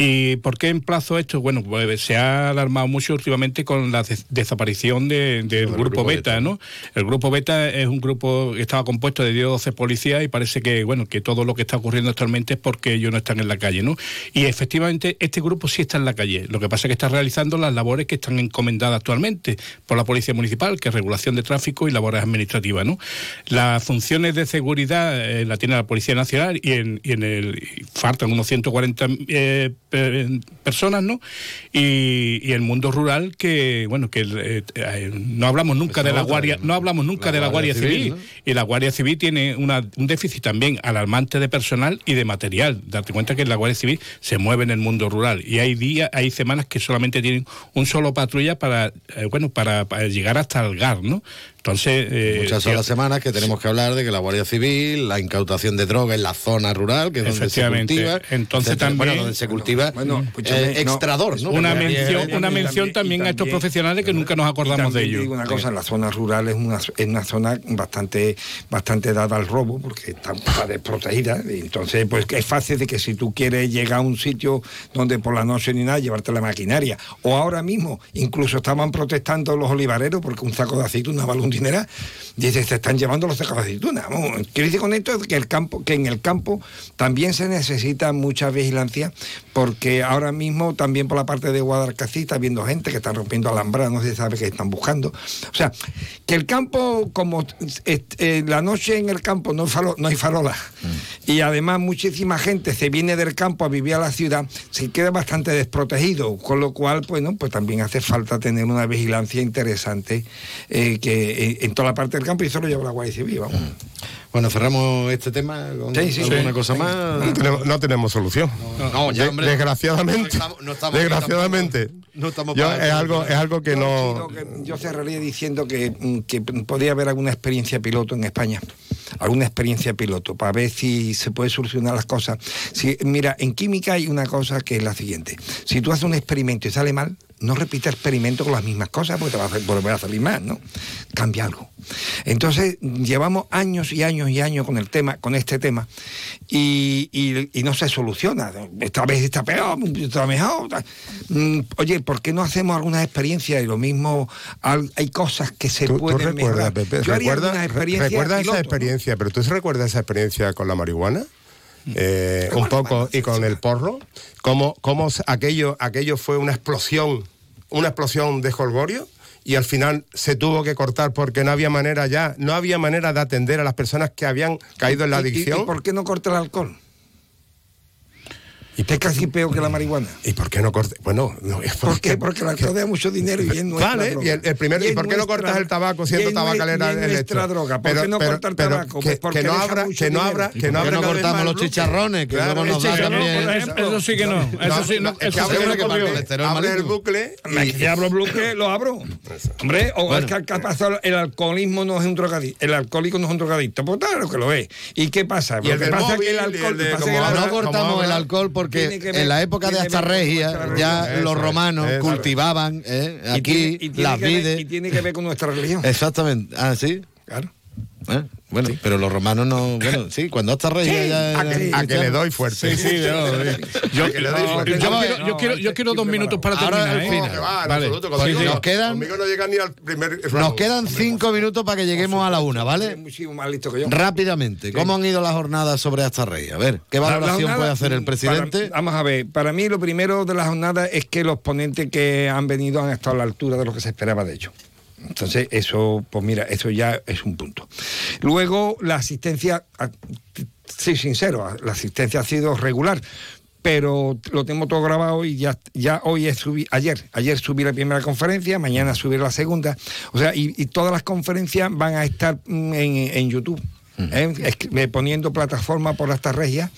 ¿Y por qué emplazo esto? Bueno, pues se ha alarmado mucho últimamente con la des- desaparición de- del grupo, grupo Beta, Beta, ¿no? El grupo Beta es un grupo que estaba compuesto de 10 o 12 policías y parece que, bueno, que todo lo que está ocurriendo actualmente es porque ellos no están en la calle, ¿no? Y efectivamente este grupo sí está en la calle. Lo que pasa es que está realizando las labores que están encomendadas actualmente por la Policía Municipal, que es regulación de tráfico y labores administrativas, ¿no? Las funciones de seguridad eh, la tiene la Policía Nacional y en, y en el y faltan unos 140 eh, per, personas, ¿no? Y, y el mundo rural que, bueno, que eh, eh, no hablamos nunca de la otra, Guardia, no hablamos nunca de la Guardia Civil, ¿no? y la Guardia Civil tiene una- un déficit también alarmante de personal y de material. Date cuenta que la Guardia Civil se mueve en el mundo rural y hay días, hay semanas que solamente tienen un solo patrulla para, eh, bueno, para, para llegar hasta el GAR, ¿no? Entonces, eh, Muchas son las semanas que tenemos que hablar de que la Guardia Civil, la incautación de droga en la zona rural, que es donde se Efectivamente. cultiva. Entonces etcétera. también- Bueno, donde se cultiva Bueno, eh, extrador, ¿no? una mención, también- una mención y también a estos profesionales que nunca nos acordamos de ellos. digo una cosa, la zona rural es una, es una zona bastante, bastante dada al robo porque está, está desprotegida. y entonces, pues es fácil de que si tú quieres llegar a un sitio donde por la noche ni nada, llevarte la maquinaria. O ahora mismo, incluso estaban protestando los olivareros porque un saco de aceituna vale un dineral. Dice, se están llevando los sacos de aceituna. Quiero decir con esto que el campo, que en el campo también se necesita mucha vigilancia, porque ahora mismo también por la parte de Guadalcací está viendo gente que está rompiendo alambradas, no se sabe qué están buscando. O sea, que el campo, como este, eh, la noche en el campo no hay, no hay farola, y además muchísima gente se viene del campo a vivir a la ciudad, se queda bastante desprotegido, con lo cual, pues, ¿no? pues también hace falta tener una vigilancia interesante eh, que eh, en toda la parte del campo y eso lo lleva la Guardia Civil, vamos. Bueno, cerramos este tema con Sí, sí, alguna sí. cosa más. No tenemos, no tenemos solución. No, ya, hombre. desgraciadamente. No estamos- no estamos desgraciadamente. No estamos Yo, para es algo, es algo que Yo, no. Yo cerraría diciendo que, mm, que podría haber alguna experiencia piloto en España, alguna experiencia piloto, para ver si se puede solucionar las cosas. Si, mira, en química hay una cosa que es la siguiente. Si tú haces un experimento y sale mal, no repita experimento con las mismas cosas porque te va a volver a salir mal, ¿no? Cambia algo. Entonces, llevamos años y años y años con el tema, con este tema, y, y- y no se soluciona. Esta vez está peor, está mejor. Mm, Oye, ¿por qué no hacemos algunas experiencias? Y lo mismo, hay cosas que se Tú, tú pueden recuerdas, mejorar. Pepe, Yo haría recuerda, experiencias recuerda esa experiencia, pero tú recuerdas esa experiencia con la marihuana, Eh, un poco, y con el porro, cómo, cómo aquello, aquello fue una explosión, una explosión de jolgorio. Y al final se tuvo que cortar porque no había manera ya, no había manera de atender a las personas que habían caído en la ¿Y- y- adicción. ¿Y por qué no corta el alcohol? Y es casi peor que la marihuana. ¿Y por qué no cortas? Bueno, no, es ¿Por qué? Porque el alcohol da mucho dinero y es nuestra Vale, droga. y el, el primero, ¿y, por qué no cortas el tabaco siendo tabacalera es nuestra droga. ¿Por qué no cortar pero tabaco? que, porque que no abra, que no abra, ¿Y que por no qué abra no cortamos los chicharrones, que luego nos da también? Eso- sí que no, eso sí, no, es eso que sí abre no el bucle, abre el bucle Me- que abro el bloque, lo abro. Hombre, o es que que ha pasado, el alcoholismo no es un drogadicto, el alcohólico no es un drogadicto, pues claro que lo es. ¿Y qué pasa? Y Lo el que pasa es que el alcohol, que No cortamos el alcohol porque Tiene que ver- en la época de Astarregia nuestra ya los Eso es, romanos es. cultivaban eh, y aquí tiene- y tiene las que ver- vides. Y tiene que ver con nuestra religión. Exactamente. Ah, sí. Claro. Eh, Bueno, pero los romanos no. Bueno, sí, cuando Astarregia Sí, ya. a que- A que le doy fuerte. Sí, sí. Yo, Que le doy yo- fuerte. yo No, quiero, yo quiero, dos minutos para terminar. Nos quedan- conmigo no llega ni al primer Nos quedan cinco minutos para que lleguemos a la una, ¿vale? muchísimo más listo que yo. Rápidamente, ¿cómo han ido las jornadas sobre Astarregia? A ver, ¿qué valoración jornada, puede hacer el mm, presidente? para- vamos a ver, para mí lo primero de la jornada es que los ponentes que han venido han estado a la altura de lo que se esperaba de ellos. Entonces, eso, pues mira, eso ya es un punto. Luego, la asistencia, sí, sincero, la asistencia ha sido regular, pero lo tengo todo grabado y ya, ya hoy es subí, ayer, ayer subí la primera conferencia, mañana subí la segunda, o sea, y, y todas las conferencias van a estar mm, en, en YouTube. ¿Eh? Eh, poniendo plataforma por estas regias,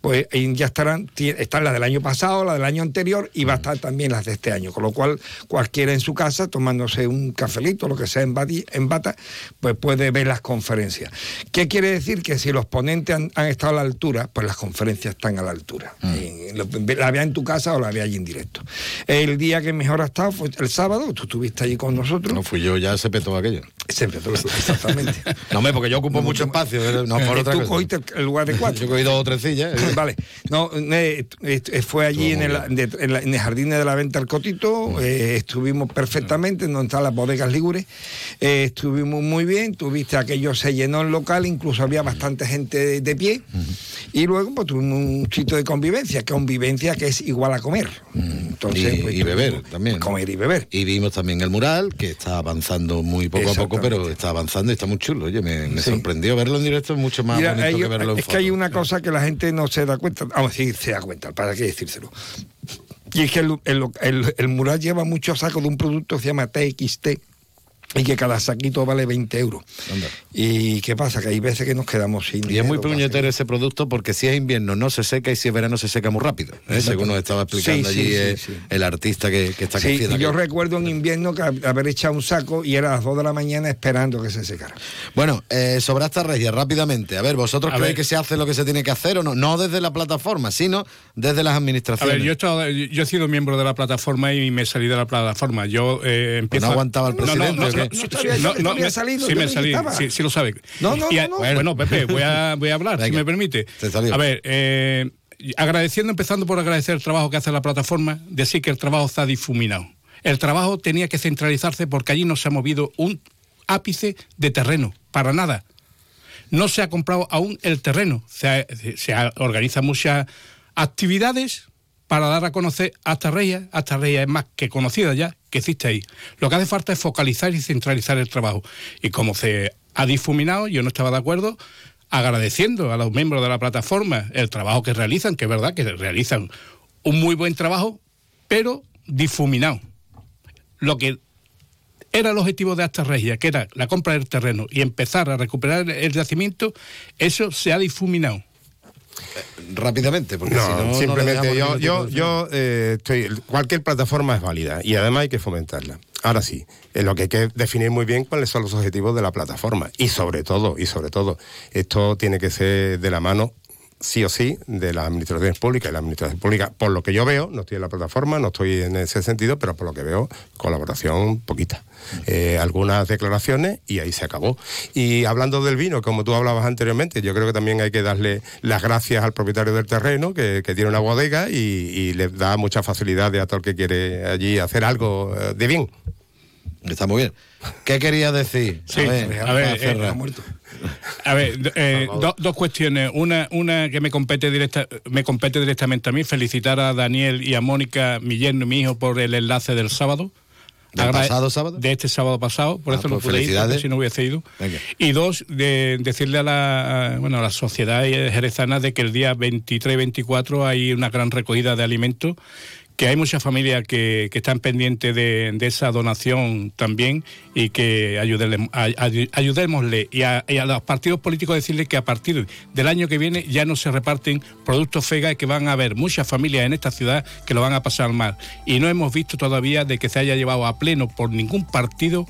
pues ya estarán, están las del año pasado, las del año anterior y va a estar también las de este año. Con lo cual, cualquiera en su casa, tomándose un cafelito, lo que sea en, bata, pues puede ver las conferencias. ¿Qué quiere decir? Que si los ponentes han, han estado a la altura, pues las conferencias están a la altura. Eh, lo- la vea en tu casa o la vea allí en directo. El día que mejor ha estado fue el sábado, tú estuviste allí con nosotros. No fui yo, ya se petó aquello. Se empezó, exactamente. No, hombre, porque yo ocupo mucho espacio, pero no por Eh, otra tú cosa. cogiste el- lugar de cuatro. Yo he cogido dos o tres sillas. ¿eh? Vale, no, eh, eh, fue allí en el, de- en, la- en el jardín de la venta del Cotito, eh, estuvimos perfectamente, donde están las bodegas Ligures, eh, estuvimos muy bien, tuviste aquello, se llenó el local, incluso había bastante gente de, de pie, y luego pues tuvimos un sitio de convivencia, que convivencia que es igual a comer. Entonces, y, pues, y beber también. Comer y beber. Y vimos también el mural, que está avanzando muy poco a poco, pero está avanzando y está muy chulo. Oye, me, me Sí. sorprendió verlo en directo, es mucho más Mira, bonito hay- que verlo en es que hay una cosa que la gente no se da cuenta, vamos a decir, se da cuenta, ¿para qué decírselo? Y es que el, el- el- el mural lleva muchos sacos de un producto que se llama TXT y que cada saquito vale 20 euros. Anda. ¿Y qué pasa? Que hay veces que nos quedamos sin Y es muy puñetero ese producto porque si es invierno no se seca y si es verano se seca muy rápido. ¿eh? Según nos estaba explicando Sí, allí sí, eh, sí. el artista que, que está Sí, y yo aquí. recuerdo en invierno que hab- haber echado un saco y era a las 2 de la mañana esperando que se secara. Bueno, eh, sobre esta regia, rápidamente. A ver, ¿vosotros A creéis ver. que se hace lo que se tiene que hacer o no? No desde la plataforma, sino desde las A administraciones. ver, yo he, estado- yo he sido miembro de la plataforma y me salí de la plataforma. Yo eh, empiezo. no a- aguantaba el No, no, presidente, No. No, No sabía no, que no, había me- salido, Sí, me salí. Sí, sí lo sabe. No, no, a- no, no. Bueno, Pepe, voy a, voy a hablar, si Venga, me permite. A ver, eh, agradeciendo, empezando por agradecer el trabajo que hace la plataforma, decir que el trabajo está difuminado. El trabajo tenía que centralizarse porque allí no se ha movido un ápice de terreno, para nada. No se ha comprado aún el terreno. Se, se organizan muchas actividades para dar a conocer hasta Reya. Hasta Reya es más que conocida ya, que existe ahí. Lo que hace falta es focalizar y centralizar el trabajo. Y como se ha difuminado, yo no estaba de acuerdo, agradeciendo a los miembros de la plataforma el trabajo que realizan, que es verdad que realizan un muy buen trabajo, pero difuminado. Lo que era el objetivo de Hasta Regia, que era la compra del terreno y empezar a recuperar el yacimiento, eso se ha difuminado. Rápidamente, porque No, si no, no le simplemente dejamos yo, yo, yo eh, estoy. Cualquier plataforma es válida y además hay que fomentarla. Ahora sí, eh, lo que hay que definir muy bien cuáles son los objetivos de la plataforma y sobre todo, y sobre todo, esto tiene que ser de la mano sí o sí de las administraciones públicas y la administración pública, por lo que yo veo, no estoy en la plataforma, no estoy en ese sentido, pero por lo que veo, colaboración poquita. Eh, algunas declaraciones y ahí se acabó. Y hablando del vino, como tú hablabas anteriormente, yo creo que también hay que darle las gracias al propietario del terreno, que, que tiene una bodega y, y le da muchas facilidades a todo el que quiere allí hacer algo eh, de bien. Está muy bien. ¿Qué quería decir? Sí, a ver, a ver, eh. A ver, eh, do- dos cuestiones. Una, una que me compete directa, me compete directamente a mí, felicitar a Daniel y a Mónica, mi yerno y mi hijo, por el enlace del sábado. ¿Del agrade- pasado sábado? De este sábado pasado, por Ah, eso no pues pude ir, si no hubiese ido. Venga. Y dos, de decirle a la, bueno, a la sociedad jerezana de que el día 23 y 24 hay una gran recogida de alimentos, que hay muchas familias que, que están pendientes de, de esa donación también y que ayudémosle. Y a, y a los partidos políticos decirles que a partir del año que viene ya no se reparten productos FEGA y que van a haber muchas familias en esta ciudad que lo van a pasar mal. Y no hemos visto todavía de que se haya llevado a pleno por ningún partido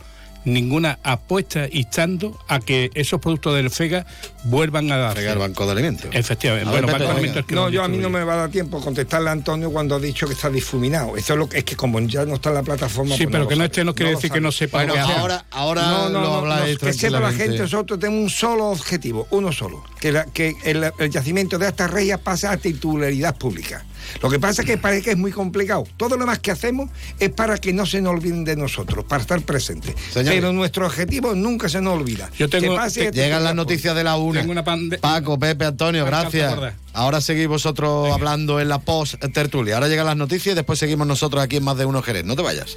ninguna apuesta instando a que esos productos del FEGA vuelvan a dar. El Banco de Alimentos. Efectivamente. A bueno, Banco de. Alimentos que No, lo yo a mí no me va a dar tiempo contestarle a Antonio cuando ha dicho que está difuminado. Eso es lo que es que como ya no está en la plataforma. Sí, pues pero lo que no esté no quiere lo decir que no sepa lo que hace. no, no, no, no, que sepa la gente, nosotros tenemos un solo objetivo, uno solo, que, la- que el, el yacimiento de estas reyes pase a titularidad pública. Lo que pasa es que parece que es muy complicado. Todo lo más que hacemos es para que no se nos olviden de nosotros, para estar presentes. Señores. Pero nuestro objetivo nunca se nos olvida. Yo tengo- Que pase a Llegan las noticias de la una. Tengo una pande- Paco, Pepe, Antonio, gracias. Ahora seguís vosotros hablando en la post tertulia. Ahora llegan las noticias y después seguimos nosotros aquí en más de uno Jerez. No te vayas.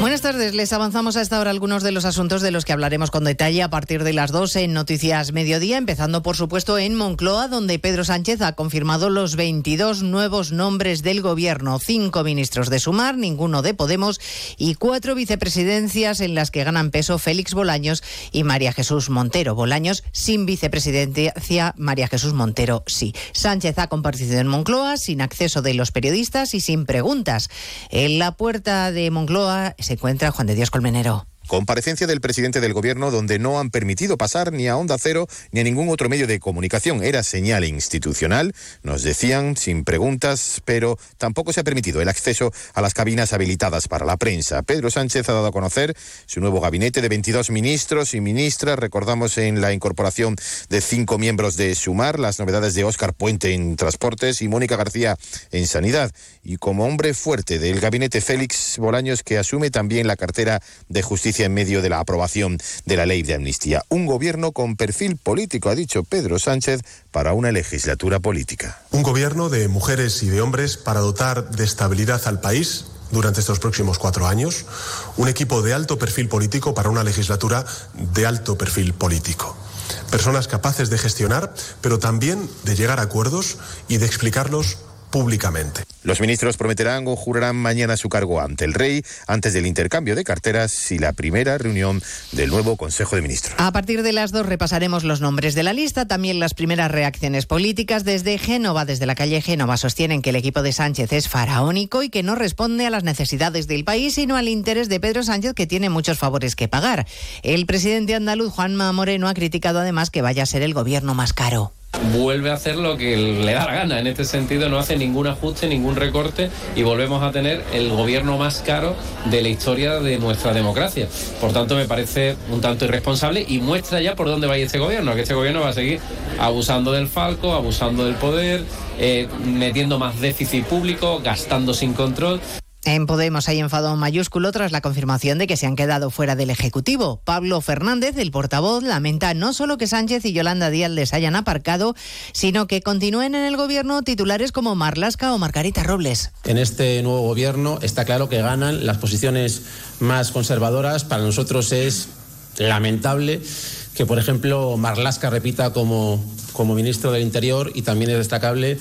Buenas tardes, les avanzamos a esta hora algunos de los asuntos de los que hablaremos con detalle a partir de las 12 en Noticias Mediodía, empezando por supuesto en Moncloa, donde Pedro Sánchez ha confirmado los 22 nuevos nombres del gobierno, cinco ministros de Sumar, ninguno de Podemos y cuatro vicepresidencias en las que ganan peso Félix Bolaños y María Jesús Montero. Bolaños sin vicepresidencia, María Jesús Montero sí. Sánchez ha compartido en Moncloa sin acceso de los periodistas y sin preguntas. En la puerta de Moncloa se encuentra Juan de Dios Colmenero. Comparecencia del presidente del gobierno donde no han permitido pasar ni a Onda Cero ni a ningún otro medio de comunicación. Era señal institucional, nos decían, sin preguntas, pero tampoco se ha permitido el acceso a las cabinas habilitadas para la prensa. Pedro Sánchez ha dado a conocer su nuevo gabinete de 22 ministros y ministras. Recordamos en la incorporación de cinco miembros de Sumar, las novedades de Óscar Puente en Transportes y Mónica García en Sanidad. Y como hombre fuerte del gabinete Félix Bolaños, que asume también la cartera de Justicia en medio de la aprobación de la ley de amnistía. Un gobierno con perfil político, ha dicho Pedro Sánchez, para una legislatura política. Un gobierno de mujeres y de hombres para dotar de estabilidad al país durante estos próximos cuatro años. Un equipo de alto perfil político para una legislatura de alto perfil político. Personas capaces de gestionar, pero también de llegar a acuerdos y de explicarlos públicamente. Los ministros prometerán o jurarán mañana su cargo ante el rey antes del intercambio de carteras y la primera reunión del nuevo Consejo de Ministros. A partir de las dos repasaremos los nombres de la lista, también las primeras reacciones políticas. Desde Génova, desde la calle Génova, sostienen que el equipo de Sánchez es faraónico y que no responde a las necesidades del país, sino al interés de Pedro Sánchez, que tiene muchos favores que pagar. El presidente andaluz, Juanma Moreno, ha criticado además que vaya a ser el gobierno más caro. Vuelve a hacer lo que le da la gana. En este sentido no hace ningún ajuste, ningún recorte y volvemos a tener el gobierno más caro de la historia de nuestra democracia. Por tanto, me parece un tanto irresponsable y muestra ya por dónde va este gobierno, que este gobierno va a seguir abusando del falco, abusando del poder, eh, metiendo más déficit público, gastando sin control. En Podemos hay enfado mayúsculo tras la confirmación de que se han quedado fuera del Ejecutivo. Pablo Fernández, el portavoz, lamenta no solo que Sánchez y Yolanda Díaz les hayan aparcado, sino que continúen en el gobierno titulares como Marlasca o Margarita Robles. En este nuevo gobierno está claro que ganan las posiciones más conservadoras. Para nosotros es lamentable que, por ejemplo, Marlasca repita como, como ministro del Interior y también es destacable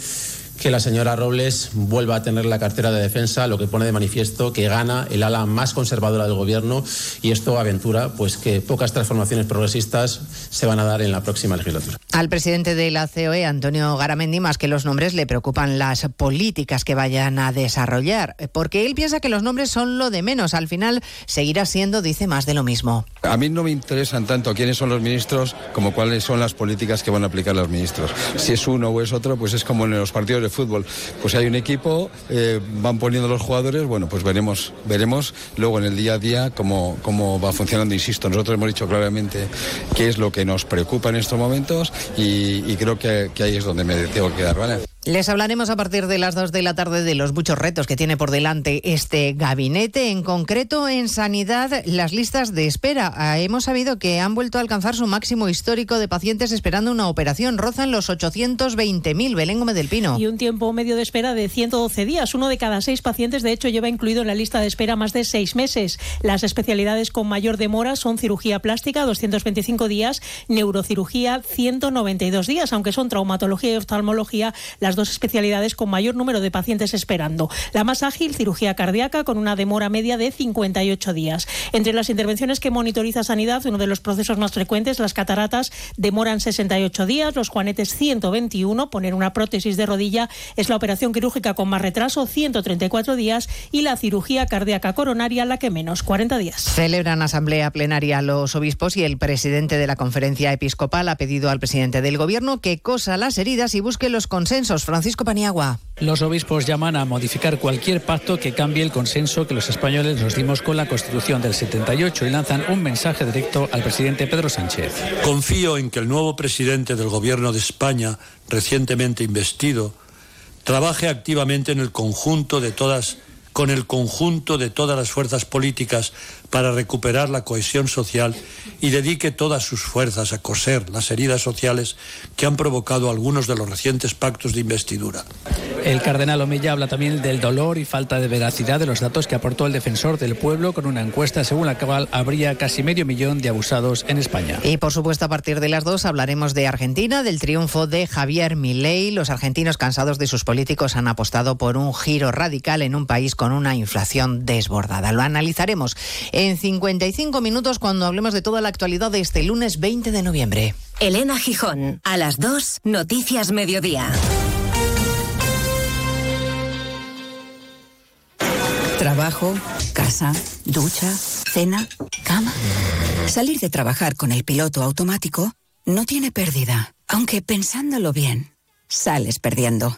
que la señora Robles vuelva a tener la cartera de defensa, lo que pone de manifiesto que gana el ala más conservadora del gobierno y esto aventura pues que pocas transformaciones progresistas se van a dar en la próxima legislatura. Al presidente de la COE, Antonio Garamendi, más que los nombres, le preocupan las políticas que vayan a desarrollar, porque él piensa que los nombres son lo de menos. Al final seguirá siendo, dice, más de lo mismo. A mí no me interesan tanto quiénes son los ministros como cuáles son las políticas que van a aplicar los ministros. Si es uno o es otro, pues es como en los partidos de fútbol. Pues hay un equipo, eh, van poniendo los jugadores, bueno, pues veremos, veremos luego en el día a día cómo, cómo va funcionando. Insisto, nosotros hemos dicho claramente qué es lo que nos preocupa en estos momentos y, y creo que, que ahí es donde me tengo que quedar, ¿vale? Les hablaremos a partir de las 2 de la tarde de los muchos retos que tiene por delante este gabinete, en concreto en sanidad, las listas de espera. Ah, hemos sabido que han vuelto a alcanzar su máximo histórico de pacientes esperando una operación. Rozan los 820.000. Belén Gómez del Pino. Y un tiempo medio de espera de 112 días. Uno de cada seis pacientes, de hecho, lleva incluido en la lista de espera más de seis meses. Las especialidades con mayor demora son cirugía plástica, 225 días, neurocirugía, 192 días, aunque son traumatología y oftalmología las dos especialidades con mayor número de pacientes esperando. La más ágil, cirugía cardíaca, con una demora media de 58 días. Entre las intervenciones que monitoriza Sanidad, uno de los procesos más frecuentes, las cataratas, demoran 68 días, los juanetes 121, poner una prótesis de rodilla es la operación quirúrgica con más retraso, 134 días, y la cirugía cardíaca coronaria la que menos, 40 días. Celebran asamblea plenaria los obispos y el presidente de la conferencia episcopal ha pedido al presidente del gobierno que cosa las heridas y busque los consensos. Francisco Paniagua. Los obispos llaman a modificar cualquier pacto que cambie el consenso que los españoles nos dimos con la Constitución del 78 y lanzan un mensaje directo al presidente Pedro Sánchez. Confío en que el nuevo presidente del Gobierno de España, recientemente investido, trabaje activamente en el conjunto de todas con el conjunto de todas las fuerzas políticas para recuperar la cohesión social y dedique todas sus fuerzas a coser las heridas sociales que han provocado algunos de los recientes pactos de investidura. El cardenal Omeya habla también del dolor y falta de veracidad de los datos que aportó el defensor del pueblo con una encuesta según la cual habría casi medio millón de abusados en España. Y por supuesto a partir de las dos hablaremos de Argentina, del triunfo de Javier Milei. Los argentinos cansados de sus políticos han apostado por un giro radical en un país con una inflación desbordada. Lo analizaremos en 55 minutos cuando hablemos de toda la actualidad de este lunes 20 de noviembre. Elena Gijón, a las 2, Noticias Mediodía. Trabajo, casa, ducha, cena, cama. Salir de trabajar con el piloto automático no tiene pérdida, aunque pensándolo bien, sales perdiendo.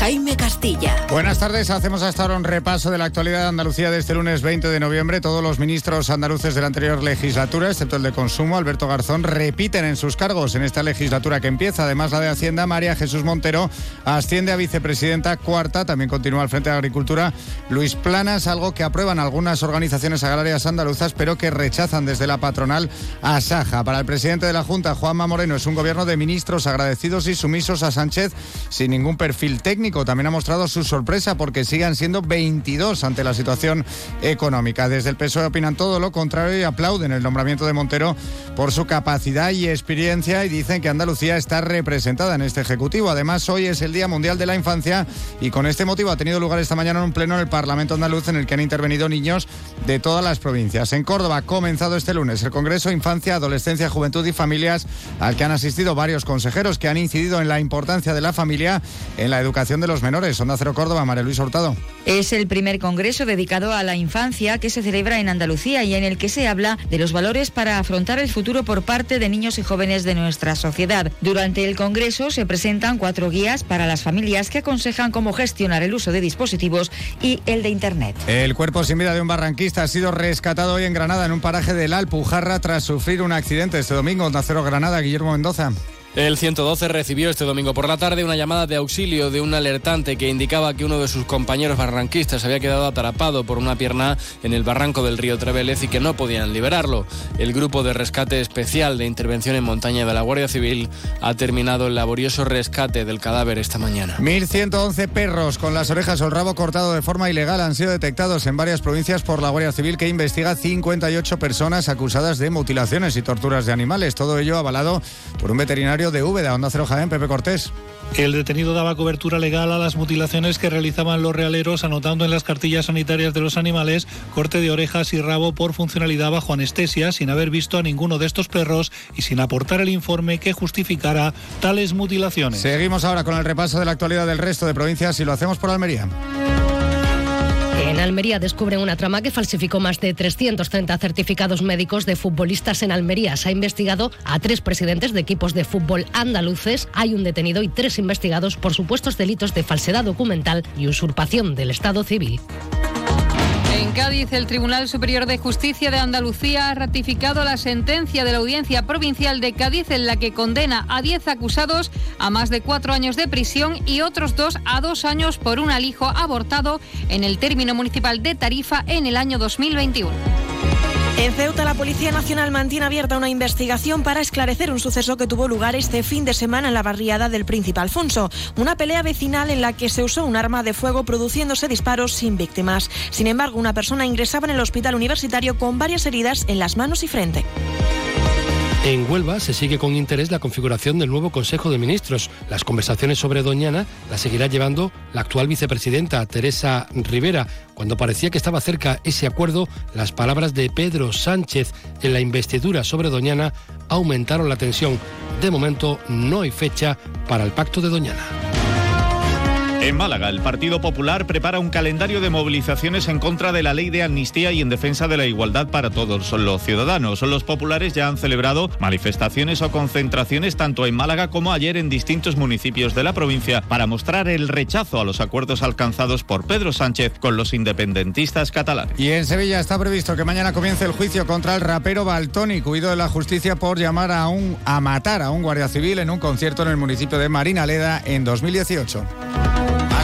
Jaime Castilla. Buenas tardes, hacemos hasta ahora un repaso de la actualidad de Andalucía de este lunes 20 de noviembre. Todos los ministros andaluces de la anterior legislatura, excepto el de Consumo, Alberto Garzón, repiten en sus cargos en esta legislatura que empieza. Además, la de Hacienda, María Jesús Montero, asciende a vicepresidenta cuarta. También continúa al frente de Agricultura Luis Planas, algo que aprueban algunas organizaciones agrarias andaluzas, pero que rechazan desde la patronal a Saja. Para el presidente de la Junta, Juanma Moreno, es un gobierno de ministros agradecidos y sumisos a Sánchez sin ningún perfil técnico también ha mostrado su sorpresa porque sigan siendo 22 ante la situación económica. Desde el PSOE opinan todo lo contrario y aplauden el nombramiento de Montero por su capacidad y experiencia y dicen que Andalucía está representada en este Ejecutivo. Además, hoy es el Día Mundial de la Infancia y con este motivo ha tenido lugar esta mañana un pleno en el Parlamento andaluz en el que han intervenido niños de todas las provincias. En Córdoba ha comenzado este lunes el Congreso Infancia, Adolescencia, Juventud y Familias al que han asistido varios consejeros que han incidido en la importancia de la familia en la educación protección de los menores. Onda Cero Córdoba, María Luis Hurtado. Es el primer congreso dedicado a la infancia que se celebra en Andalucía y en el que se habla de los valores para afrontar el futuro por parte de niños y jóvenes de nuestra sociedad. Durante el congreso se presentan cuatro guías para las familias que aconsejan cómo gestionar el uso de dispositivos y el de Internet. El cuerpo sin vida de un barranquista ha sido rescatado hoy en Granada en un paraje del Alpujarra tras sufrir un accidente este domingo. Onda Cero Granada, Guillermo Mendoza. El 112 recibió este domingo por la tarde una llamada de auxilio de un alertante que indicaba que uno de sus compañeros barranquistas había quedado atrapado por una pierna en el barranco del río Trevelez y que no podían liberarlo. El grupo de rescate especial de intervención en montaña de la Guardia Civil ha terminado el laborioso rescate del cadáver esta mañana. 1.111 perros con las orejas o el rabo cortado de forma ilegal han sido detectados en varias provincias por la Guardia Civil que investiga 58 personas acusadas de mutilaciones y torturas de animales. Todo ello avalado por un veterinario de Úbeda, Onda Cero Jaén, Pepe Cortés. El detenido daba cobertura legal a las mutilaciones que realizaban los realeros, anotando en las cartillas sanitarias de los animales corte de orejas y rabo por funcionalidad bajo anestesia, sin haber visto a ninguno de estos perros y sin aportar el informe que justificara tales mutilaciones. Seguimos ahora con el repaso de la actualidad del resto de provincias y lo hacemos por Almería. En Almería descubren una trama que falsificó más de 330 certificados médicos de futbolistas en Almería. Se ha investigado a tres presidentes de equipos de fútbol andaluces. Hay un detenido y tres investigados por supuestos delitos de falsedad documental y usurpación del Estado civil. En Cádiz, el Tribunal Superior de Justicia de Andalucía ha ratificado la sentencia de la Audiencia Provincial de Cádiz en la que condena a 10 acusados a más de cuatro años de prisión y otros dos a dos años por un alijo abortado en el término municipal de Tarifa en el año 2021. En Ceuta, la Policía Nacional mantiene abierta una investigación para esclarecer un suceso que tuvo lugar este fin de semana en la barriada del Príncipe Alfonso. Una pelea vecinal en la que se usó un arma de fuego produciéndose disparos sin víctimas. Sin embargo, una persona ingresaba en el hospital universitario con varias heridas en las manos y frente. En Huelva se sigue con interés la configuración del nuevo Consejo de Ministros. Las conversaciones sobre Doñana las seguirá llevando la actual vicepresidenta Teresa Rivera. Cuando parecía que estaba cerca ese acuerdo, las palabras de Pedro Sánchez en la investidura sobre Doñana aumentaron la tensión. De momento no hay fecha para el pacto de Doñana. En Málaga, el Partido Popular prepara un calendario de movilizaciones en contra de la ley de amnistía y en defensa de la igualdad para todos los ciudadanos. Los populares ya han celebrado manifestaciones o concentraciones tanto en Málaga como ayer en distintos municipios de la provincia para mostrar el rechazo a los acuerdos alcanzados por Pedro Sánchez con los independentistas catalanes. Y en Sevilla está previsto que mañana comience el juicio contra el rapero Baltoni, huido de la justicia por llamar a, un, a matar a un guardia civil en un concierto en el municipio de Marinaleda en 2018.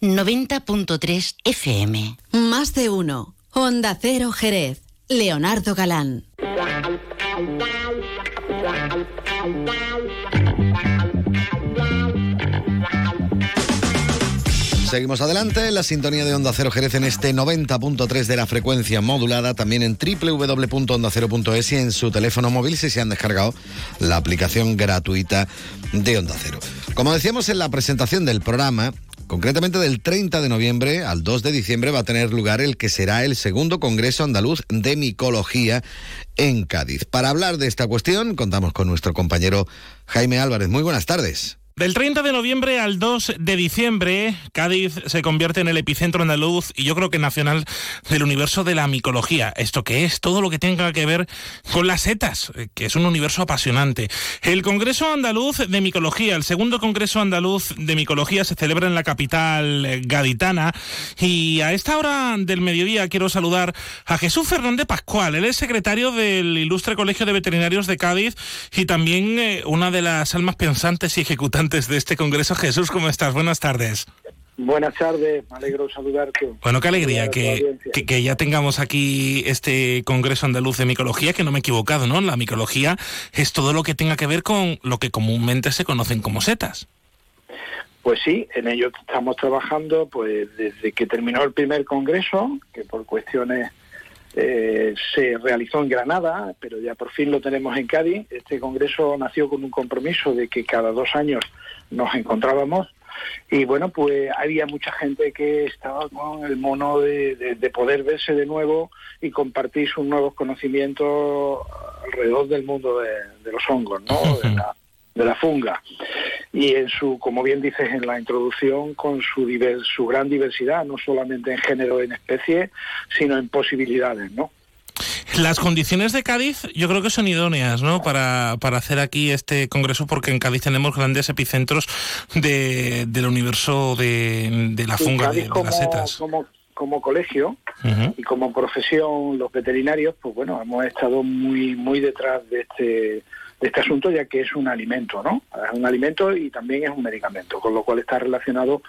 90.3 FM. Más de uno. Onda Cero Jerez. Leonardo Galán. Seguimos adelante en la sintonía de Onda Cero Jerez en este 90.3 de la frecuencia modulada, también en www.ondacero.es y en su teléfono móvil si se han descargado la aplicación gratuita de Onda Cero. Como decíamos en la presentación del programa, Concretamente del 30 de noviembre al 2 de diciembre va a tener lugar el que será el segundo Congreso Andaluz de Micología en Cádiz. Para hablar de esta cuestión contamos con nuestro compañero Jaime Álvarez. Muy buenas tardes. Del 30 de noviembre al 2 de diciembre, Cádiz se convierte en el epicentro andaluz y yo creo que nacional del universo de la micología. ¿Esto que es? Todo lo que tenga que ver con las setas, eh, que es un universo apasionante. El Congreso Andaluz de Micología, el segundo Congreso Andaluz de Micología, se celebra en la capital eh, gaditana y a esta hora del mediodía quiero saludar a Jesús Fernández Pascual. Él es secretario del Ilustre Colegio de Veterinarios de Cádiz y también eh, una de las almas pensantes y ejecutantes de este Congreso. Jesús, ¿cómo estás? Buenas tardes. Buenas tardes, me alegro saludarte. Bueno, qué alegría que, que, ya tengamos aquí este Congreso Andaluz de Micología, que no me he equivocado, ¿no? La micología es todo lo que tenga que ver con lo que comúnmente se conocen como setas. Pues sí, en ello estamos trabajando pues desde que terminó el primer Congreso, que por cuestiones eh, se realizó en Granada, pero ya por fin lo tenemos en Cádiz. Este congreso nació con un compromiso de que cada dos años nos encontrábamos y bueno, pues había mucha gente que estaba con el mono de, poder verse de nuevo y compartir sus nuevos conocimientos alrededor del mundo de, los hongos, ¿no? de la funga. Y en su, como bien dices en la introducción, con su, su gran diversidad, no solamente en género, en especie, sino en posibilidades, ¿no? Las condiciones de Cádiz yo creo que son idóneas ¿no? para, para hacer aquí este congreso porque en Cádiz tenemos grandes epicentros de, del universo de, de la funga, de, las setas. Como, como colegio y como profesión los veterinarios, pues bueno, hemos estado muy, muy detrás de este de este asunto, ya que es un alimento, ¿no? Es un alimento y también es un medicamento, con lo cual está relacionado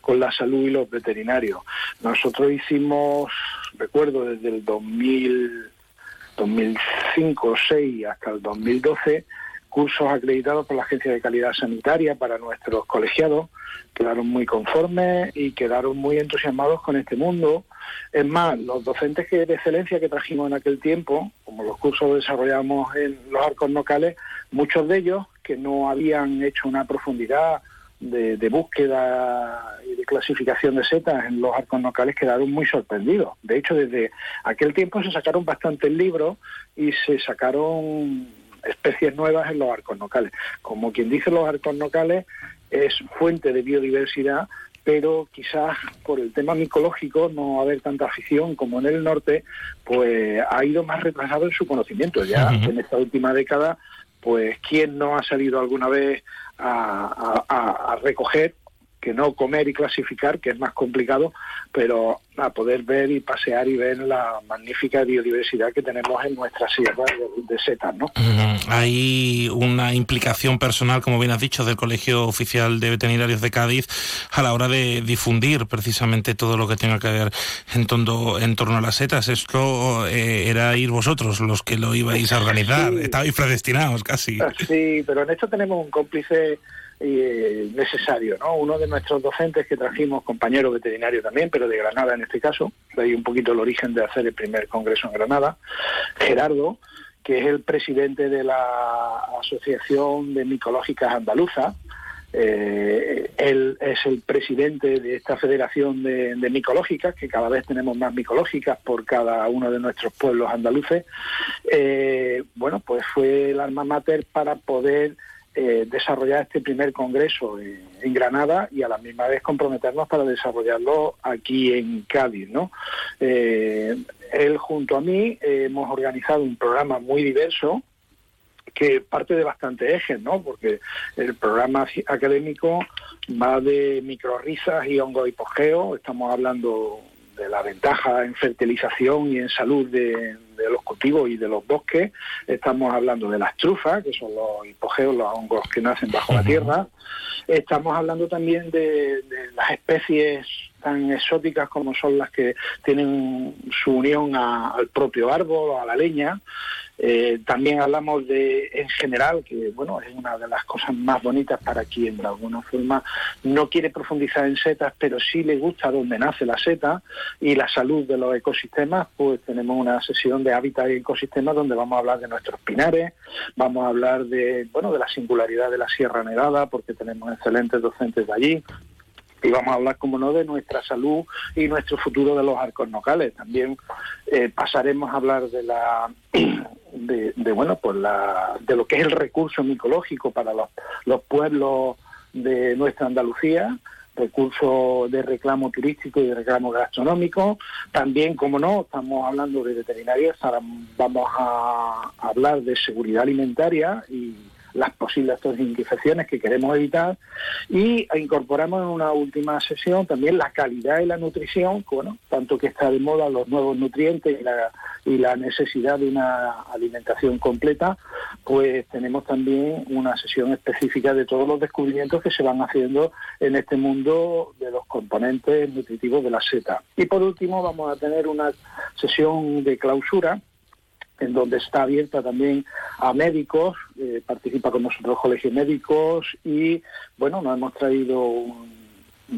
con la salud y los veterinarios. Nosotros hicimos, recuerdo, desde el 2000, 2005 6 hasta el 2012, cursos acreditados por la Agencia de Calidad Sanitaria para nuestros colegiados, quedaron muy conformes y quedaron muy entusiasmados con este mundo es más, los docentes que de excelencia que trajimos en aquel tiempo, como los cursos desarrollamos en los arcos locales, muchos de ellos que no habían hecho una profundidad de, búsqueda y de clasificación de setas en los arcos locales quedaron muy sorprendidos. De hecho, desde aquel tiempo se sacaron bastantes libros y se sacaron especies nuevas en los arcos locales. Como quien dice, los arcos locales es fuente de biodiversidad pero quizás por el tema micológico no haber tanta afición como en el norte, pues ha ido más retrasado en su conocimiento. Ya en esta última década, pues quién no ha salido alguna vez a recoger que no comer y clasificar, que es más complicado, pero a poder ver y pasear y ver la magnífica biodiversidad que tenemos en nuestra sierra de, setas, ¿no? Hay una implicación personal, como bien has dicho, del Colegio Oficial de Veterinarios de Cádiz a la hora de difundir precisamente todo lo que tenga que ver en torno, en torno a las setas. Esto eh, era ir vosotros los que lo ibais a organizar, estabais predestinados casi. Sí, pero en esto tenemos un cómplice eh, necesario. ¿no? Uno de nuestros docentes que trajimos, compañero veterinario también, pero de Granada en este caso, de ahí un poquito el origen de hacer el primer congreso en Granada, Gerardo, que es el presidente de la Asociación de Micológicas Andaluza. Eh, él es el presidente de esta federación de, micológicas, que cada vez tenemos más micológicas por cada uno de nuestros pueblos andaluces. Eh, bueno, pues fue el alma mater para poder eh, desarrollar este primer congreso en, Granada y a la misma vez comprometernos para desarrollarlo aquí en Cádiz. ¿no? Eh, él junto a mí hemos organizado un programa muy diverso que parte de bastantes ejes, ¿no? Porque el programa académico va de microrisas y hongo hipogeo, estamos hablando de la ventaja en fertilización y en salud de, los cultivos y de los bosques. Estamos hablando de las trufas, que son los hipogeos, los hongos que nacen bajo la tierra. Estamos hablando también de, las especies tan exóticas como son las que tienen su unión al propio árbol o a la leña. Eh, también hablamos de, en general, que bueno, es una de las cosas más bonitas para quien de alguna forma no quiere profundizar en setas, pero sí le gusta donde nace la seta y la salud de los ecosistemas, pues tenemos una sesión de hábitat y ecosistemas donde vamos a hablar de nuestros pinares, vamos a hablar de, bueno, de la singularidad de la Sierra Nevada, porque tenemos excelentes docentes de allí, y vamos a hablar, como no, de nuestra salud y nuestro futuro de los arcos locales. También eh, pasaremos a hablar de la de, bueno pues la, de lo que es el recurso micológico para los, los pueblos de nuestra Andalucía, recurso de reclamo turístico y de reclamo gastronómico. También, como no, estamos hablando de veterinarias, ahora vamos a hablar de seguridad alimentaria y las posibles infecciones que queremos evitar y incorporamos en una última sesión también la calidad y la nutrición, bueno, tanto que está de moda los nuevos nutrientes y la, y la necesidad de una alimentación completa, pues tenemos también una sesión específica de todos los descubrimientos que se van haciendo en este mundo de los componentes nutritivos de la seta. Y por último vamos a tener una sesión de clausura en donde está abierta también a médicos, eh, participa con nosotros colegios médicos y, bueno, nos hemos traído un,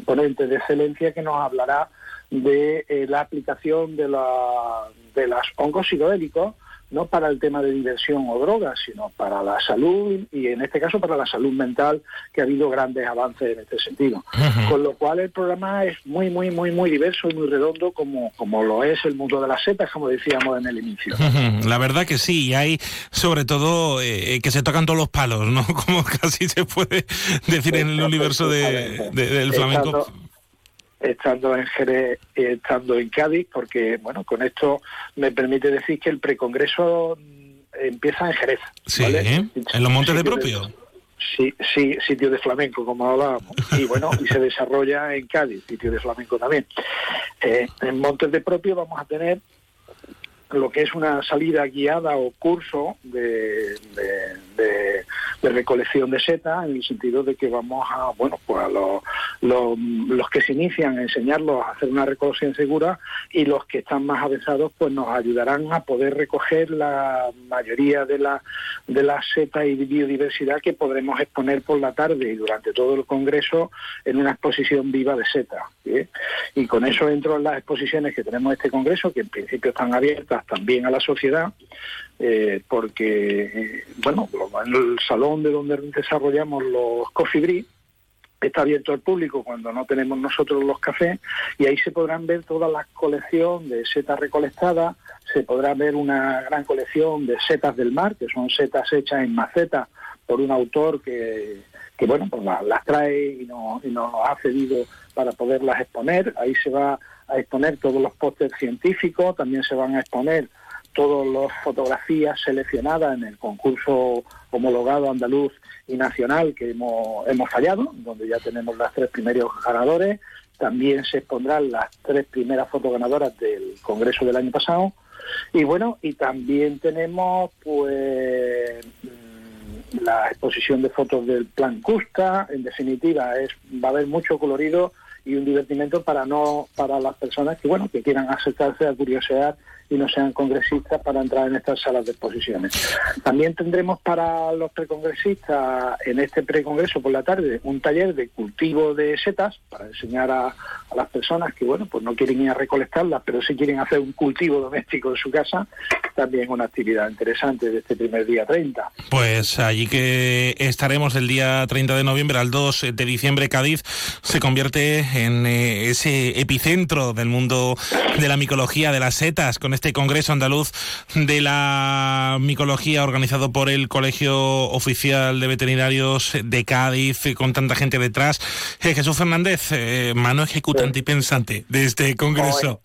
ponente de excelencia que nos hablará de eh, la aplicación de, la, de las hongos psicodélicos no para el tema de diversión o drogas, sino para la salud y en este caso para la salud mental, que ha habido grandes avances en este sentido. Con lo cual el programa es muy, muy, muy, muy diverso y muy redondo, como, como lo es el mundo de las setas, como decíamos en el inicio. La verdad que sí, y hay sobre todo eh, que se tocan todos los palos, ¿no? Como casi se puede decir en el universo del flamenco estando en Jerez y estando en Cádiz, porque bueno, con esto me permite decir que el precongreso empieza en Jerez. Sí, en los Montes de Propio. sí, sí, sitio de flamenco, como hablábamos. Y bueno, y se desarrolla en Cádiz, sitio de flamenco también. Eh, en Montes de Propio vamos a tener lo que es una salida guiada o curso de, recolección de seta en el sentido de que vamos a, bueno, pues a los, los, que se inician a enseñarlos a hacer una recolección segura y los que están más avanzados pues nos ayudarán a poder recoger la mayoría de la, de la seta y biodiversidad que podremos exponer por la tarde y durante todo el congreso en una exposición viva de seta. Y con eso entro en las exposiciones que tenemos este congreso, que en principio están abiertas también a la sociedad, eh, porque, eh, bueno, en el salón de donde desarrollamos los coffee está abierto al público cuando no tenemos nosotros los cafés y ahí se podrán ver toda la colección de setas recolectadas, se podrá ver una gran colección de setas del mar, que son setas hechas en maceta por un autor que, bueno, pues las, trae y, no, y nos ha cedido para poderlas exponer. Ahí se va a exponer todos los pósters científicos, también se van a exponer todas las fotografías seleccionadas en el concurso homologado andaluz y nacional que hemos, hemos fallado, donde ya tenemos las tres primeros ganadores. También se expondrán las tres primeras fotos ganadoras del Congreso del año pasado. Y bueno, y también tenemos pues mm, la exposición de fotos del plan Custa. En definitiva, es va a haber mucho colorido y un divertimento para no para las personas que bueno que quieran acercarse a curiosidad y no sean congresistas para entrar en estas salas de exposiciones. También tendremos para los precongresistas en este precongreso por la tarde un taller de cultivo de setas para enseñar a, las personas que bueno pues no quieren ir a recolectarlas, pero sí quieren hacer un cultivo doméstico en su casa. También una actividad interesante de este primer día 30. Pues allí que estaremos el día 30 de noviembre al 2 de diciembre Cádiz se convierte en eh, ese epicentro del mundo de la micología de las setas con este Congreso Andaluz de la Micología organizado por el Colegio Oficial de Veterinarios de Cádiz, con tanta gente detrás. Eh, Jesús Fernández, eh, mano ejecutante y pensante de este Congreso.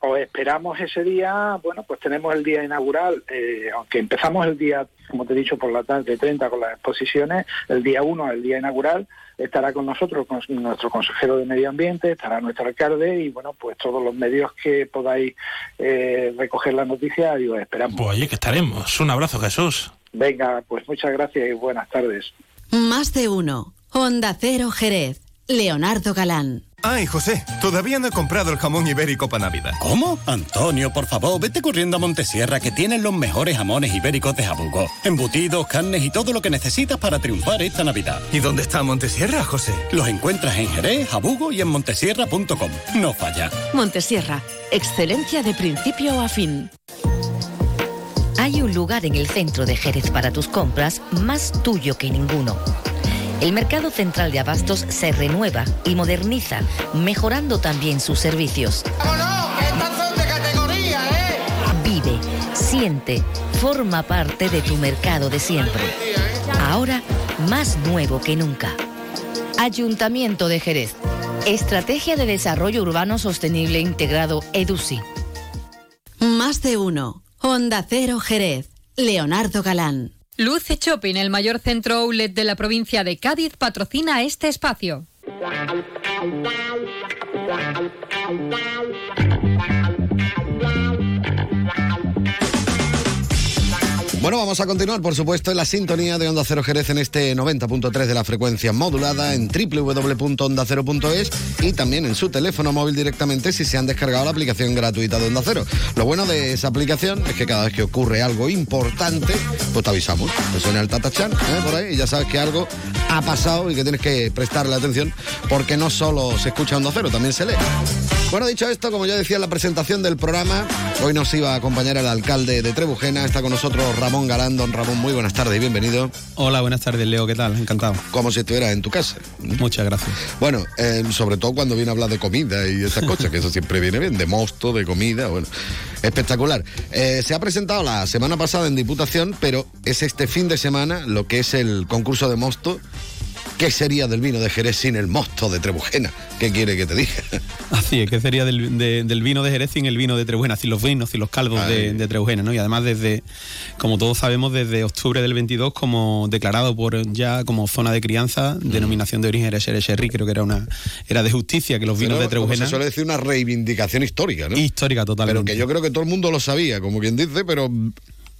O esperamos ese día, bueno, pues tenemos el día inaugural, eh, aunque empezamos el día, como te he dicho, por la tarde 30 con las exposiciones, el día 1, el día inaugural, estará con nosotros con nuestro consejero de Medio Ambiente, estará nuestro alcalde y bueno, pues todos los medios que podáis eh, recoger la noticia y os esperamos. Pues allí que estaremos. Un abrazo, Jesús. Venga, pues muchas gracias y buenas tardes. Más de uno. Honda Cero Jerez. Leonardo Galán. Ay, José, todavía no he comprado el jamón ibérico para Navidad. ¿Cómo? Antonio, por favor, vete corriendo a Montesierra que tienen los mejores jamones ibéricos de Jabugo. Embutidos, carnes y todo lo que necesitas para triunfar esta Navidad. ¿Y dónde está Montesierra, José? Los encuentras en Jerez, Jabugo y en montesierra.com. No falla. Montesierra, excelencia de principio a fin. Hay un lugar en el centro de Jerez para tus compras más tuyo que ninguno el mercado central de abastos se renueva y moderniza, mejorando también sus servicios. ¿eh? Vive, siente, forma parte de tu mercado de siempre. Ahora más nuevo que nunca. Ayuntamiento de Jerez. Estrategia de Desarrollo Urbano Sostenible Integrado EDUSI. Más de uno. Onda Cero Jerez. Leonardo Galán. Luce Shopping, el mayor centro outlet de la provincia de Cádiz, patrocina este espacio. Bueno, vamos a continuar, por supuesto, en la sintonía de Onda Cero Jerez en este 90.3 de la frecuencia modulada en www.ondacero.es y también en su teléfono móvil directamente si se han descargado la aplicación gratuita de Onda Cero. Lo bueno de esa aplicación es que cada vez que ocurre algo importante, pues te avisamos. Te suena el tatachan ¿eh? por ahí y ya sabes que algo ha pasado y que tienes que prestarle atención porque no solo se escucha Onda Cero, también se lee. Bueno, dicho esto, como ya decía en la presentación del programa, hoy nos iba a acompañar el alcalde de Trebujena. Está con nosotros Ramón Galán. Don Ramón, muy buenas tardes y bienvenido. Hola, buenas tardes, Leo. ¿Qué tal? Encantado. Como si estuvieras en tu casa. Muchas gracias. Bueno, eh, sobre todo cuando viene a hablar de comida y esas cosas, que eso siempre viene bien, de mosto, de comida, bueno, espectacular. Eh, se ha presentado la semana pasada en Diputación, pero es este fin de semana lo que es el concurso de mosto. ¿Qué sería del vino de Jerez sin el mosto de Trebujena? ¿Qué quiere que te diga? Así es, ¿qué sería del, de- del vino de Jerez sin el vino de Trebujena? Sin los vinos y los caldos de, de Trebujena, ¿no? Y además desde, como todos sabemos, desde octubre del 22 como declarado por ya como zona de crianza, denominación de origen era Sherry, creo que era una era de justicia que los vinos Pero, de como Trebujena se suele decir, una reivindicación histórica, ¿no? histórica totalmente. Pero que yo creo que todo el mundo lo sabía, como quien dice, pero